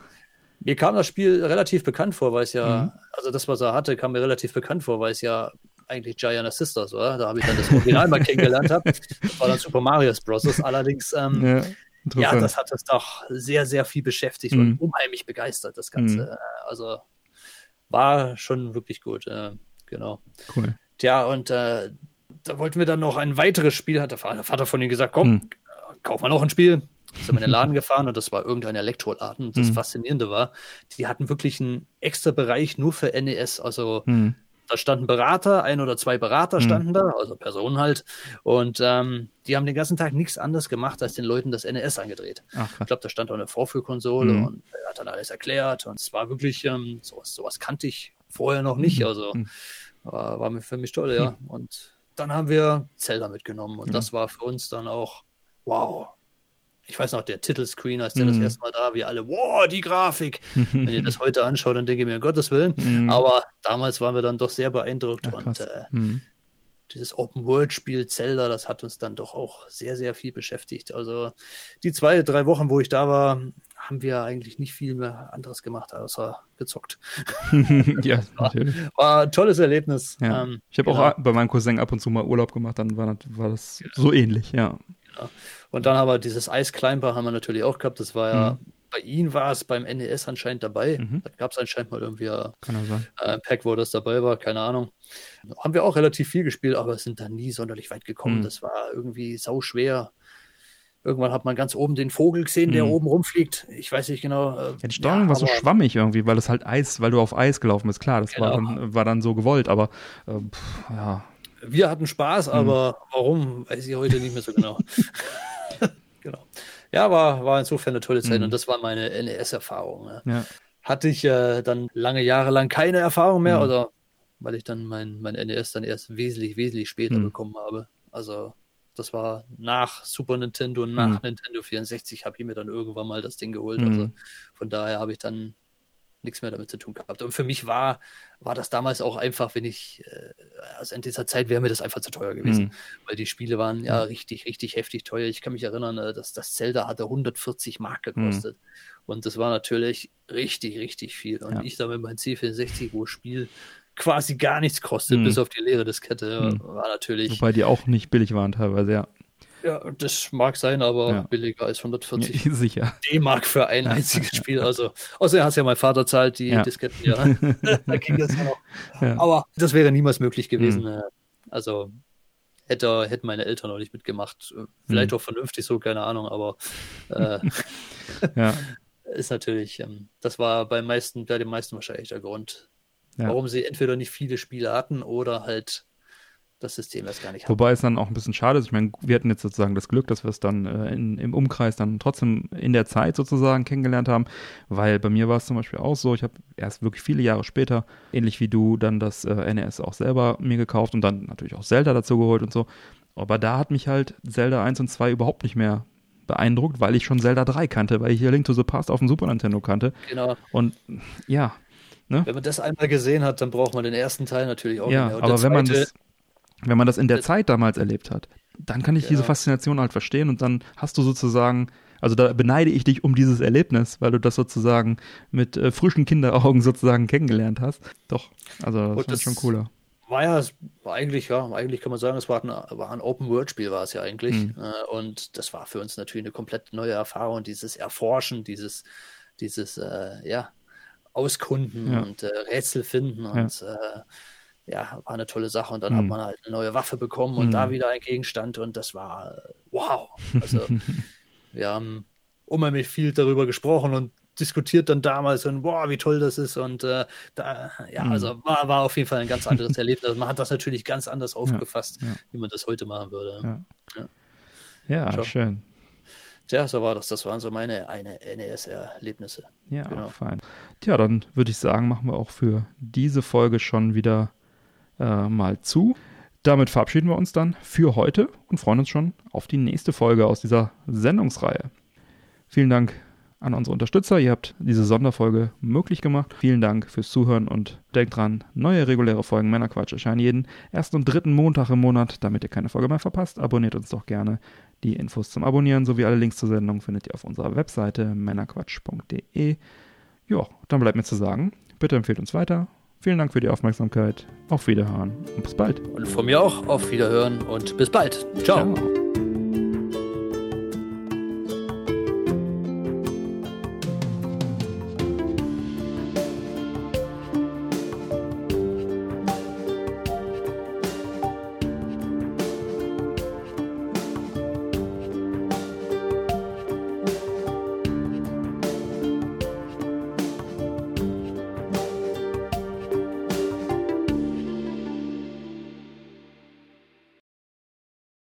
Mir kam das Spiel relativ bekannt vor, weil es ja, Mhm. also das, was er hatte, kam mir relativ bekannt vor, weil es ja eigentlich Giant Sisters war. Da habe ich dann das Original mal kennengelernt. Hab. Das war dann Super Mario Bros. Allerdings ähm, Ja, Ja, das hat es doch sehr, sehr viel beschäftigt Mhm. und unheimlich begeistert, das Ganze. Mhm. Äh, Also war schon wirklich gut, äh, genau. cool. Tja, und äh, da wollten wir dann noch ein weiteres Spiel, hat der Vater, von ihm gesagt, komm, Mhm. kauf mal noch ein Spiel. Sind wir in den Laden gefahren und das war irgendein Elektroladen. Und das Mhm. Faszinierende war, die hatten wirklich einen extra Bereich nur für NES. Also Hm. da standen Berater, ein oder zwei Berater Mhm. standen da, also Personen halt. Und ähm, die haben den ganzen Tag nichts anderes gemacht, als den Leuten das NES angedreht. Ach, Ich glaube, da stand auch eine Vorführkonsole Mhm. und er hat dann alles erklärt. Und es war wirklich, ähm, sowas, sowas kannte ich vorher noch nicht. Mhm. Also Mhm. war, war mir für mich toll, ja. Und dann haben wir Zelda mitgenommen und das war für uns dann auch, wow. Ich weiß noch, der Titelscreen, als der das Mhm. erste Mal da, wir alle, wow, die Grafik. Wenn ihr das heute anschaut, dann denke ich mir, um Gottes Willen. Mhm. Aber damals waren wir dann doch sehr beeindruckt Ja, und äh. Dieses Open-World-Spiel Zelda, das hat uns dann doch auch sehr, sehr viel beschäftigt. Also die zwei, drei Wochen, wo ich da war, haben wir eigentlich nicht viel mehr anderes gemacht, außer gezockt. ja, natürlich. War ein tolles Erlebnis. Ja. Ähm, Ich habe genau. auch bei meinem Cousin ab und zu mal Urlaub gemacht, dann war, das- war das so ähnlich, ja. Und dann haben wir dieses Ice Climber haben wir natürlich auch gehabt. Das war ja, Mhm. bei ihm war es beim NES anscheinend dabei. Mhm. Da gab es anscheinend mal irgendwie äh, ein Pack, wo das dabei war, keine Ahnung. Haben wir auch relativ viel gespielt, aber sind da nie sonderlich weit gekommen. Mhm. Das war irgendwie sau schwer. Irgendwann hat man ganz oben den Vogel gesehen, der Mhm. oben rumfliegt. Ich weiß nicht genau. äh, Ja, die Steuerung war so schwammig irgendwie, weil es halt Eis, weil du auf Eis gelaufen bist. Klar, das war, Genau. dann, war dann so gewollt, aber äh, pff, ja. Wir hatten Spaß, Mhm. aber warum, weiß ich heute nicht mehr so genau. genau. Ja, war, war insofern eine tolle Zeit Mhm. und das war meine NES-Erfahrung. Ne? ja. Hatte ich äh, dann lange Jahre lang keine Erfahrung mehr, Mhm. oder weil ich dann mein, mein NES dann erst wesentlich, wesentlich später Mhm. bekommen habe. Also das war nach Super Nintendo, nach Mhm. Nintendo 64 habe ich mir dann irgendwann mal das Ding geholt. Mhm. Also von daher habe ich dann nichts mehr damit zu tun gehabt. Und für mich war, war das damals auch einfach, wenn ich, äh, also in dieser Zeit wäre mir das einfach zu teuer gewesen, mhm. weil die Spiele waren ja richtig, richtig heftig teuer. Ich kann mich erinnern, äh, dass das Zelda hatte 140 Mark gekostet. Mhm. Und das war natürlich richtig, richtig viel. Und ja. ich da mit meinem C64, wo Spiel quasi gar nichts kostet, mhm. bis auf die leere Diskette, mhm. war natürlich. Wobei die auch nicht billig waren teilweise, ja. Ja, das mag sein, aber ja. billiger als 140 Sicher. D-Mark für ein einziges Spiel. Also, außerdem hast ja mein Vater zahlt die ja. Disketten, ja. da ging das ja noch. Ja. Aber das wäre niemals möglich gewesen. Mhm. Also, hätte, hätten meine Eltern auch nicht mitgemacht. Vielleicht mhm. auch vernünftig so, keine Ahnung, aber äh, ja. ist natürlich, ähm, das war bei, meisten, bei den meisten wahrscheinlich der Grund, warum sie entweder nicht viele Spiele hatten oder halt das System das gar nicht hat. Wobei es dann auch ein bisschen schade ist. Ich meine, wir hatten jetzt sozusagen das Glück, dass wir es dann äh, in, im Umkreis dann trotzdem in der Zeit sozusagen kennengelernt haben, weil bei mir war es zum Beispiel auch so, ich habe erst wirklich viele Jahre später, ähnlich wie du, dann das äh, NES auch selber mir gekauft und dann natürlich auch Zelda dazu geholt und so. Aber da hat mich halt Zelda 1 und 2 überhaupt nicht mehr beeindruckt, weil ich schon Zelda 3 kannte, weil ich hier Link to the Past auf dem Super Nintendo kannte. Genau. Und ja. Ne? Wenn man das einmal gesehen hat, dann braucht man den ersten Teil natürlich auch. Ja, aber wenn man das wenn man das in der Zeit damals erlebt hat, dann kann ich ja. diese Faszination halt verstehen und dann hast du sozusagen, also da beneide ich dich um dieses Erlebnis, weil du das sozusagen mit äh, frischen Kinderaugen sozusagen kennengelernt hast. Doch, also das, ist schon cooler. War ja, war eigentlich, ja, eigentlich kann man sagen, es war ein, war ein Open-World-Spiel, war es ja eigentlich. Mhm. Äh, und das war für uns natürlich eine komplett neue Erfahrung, dieses Erforschen, dieses, dieses, äh, ja, Auskunden ja. und äh, Rätsel finden und ja äh, ja, war eine tolle Sache. Und dann mhm. hat man halt eine neue Waffe bekommen und mhm. da wieder ein Gegenstand und das war wow. Also wir haben unheimlich viel darüber gesprochen und diskutiert dann damals und boah, wie toll das ist. Und äh, da, ja, mhm. also war, war auf jeden Fall ein ganz anderes Erlebnis. Man hat das natürlich ganz anders aufgefasst, ja, ja. wie man das heute machen würde. Ja, ja schön. Tja, so war das. Das waren so meine NES-Erlebnisse. Ja, genau. fein. Tja, dann würde ich sagen, machen wir auch für diese Folge schon wieder äh, mal zu. Damit verabschieden wir uns dann für heute und freuen uns schon auf die nächste Folge aus dieser Sendungsreihe. Vielen Dank an unsere Unterstützer. Ihr habt diese Sonderfolge möglich gemacht. Vielen Dank fürs Zuhören und denkt dran, neue reguläre Folgen Männerquatsch erscheinen jeden ersten und dritten Montag im Monat. Damit ihr keine Folge mehr verpasst, abonniert uns doch gerne. Die Infos zum Abonnieren sowie alle Links zur Sendung findet ihr auf unserer Webseite männerquatsch.de. Ja, dann bleibt mir zu sagen, bitte empfehlt uns weiter Vielen Dank für die Aufmerksamkeit. Auf Wiederhören und bis bald. Und von mir auch auf Wiederhören und bis bald. Ciao. Ciao.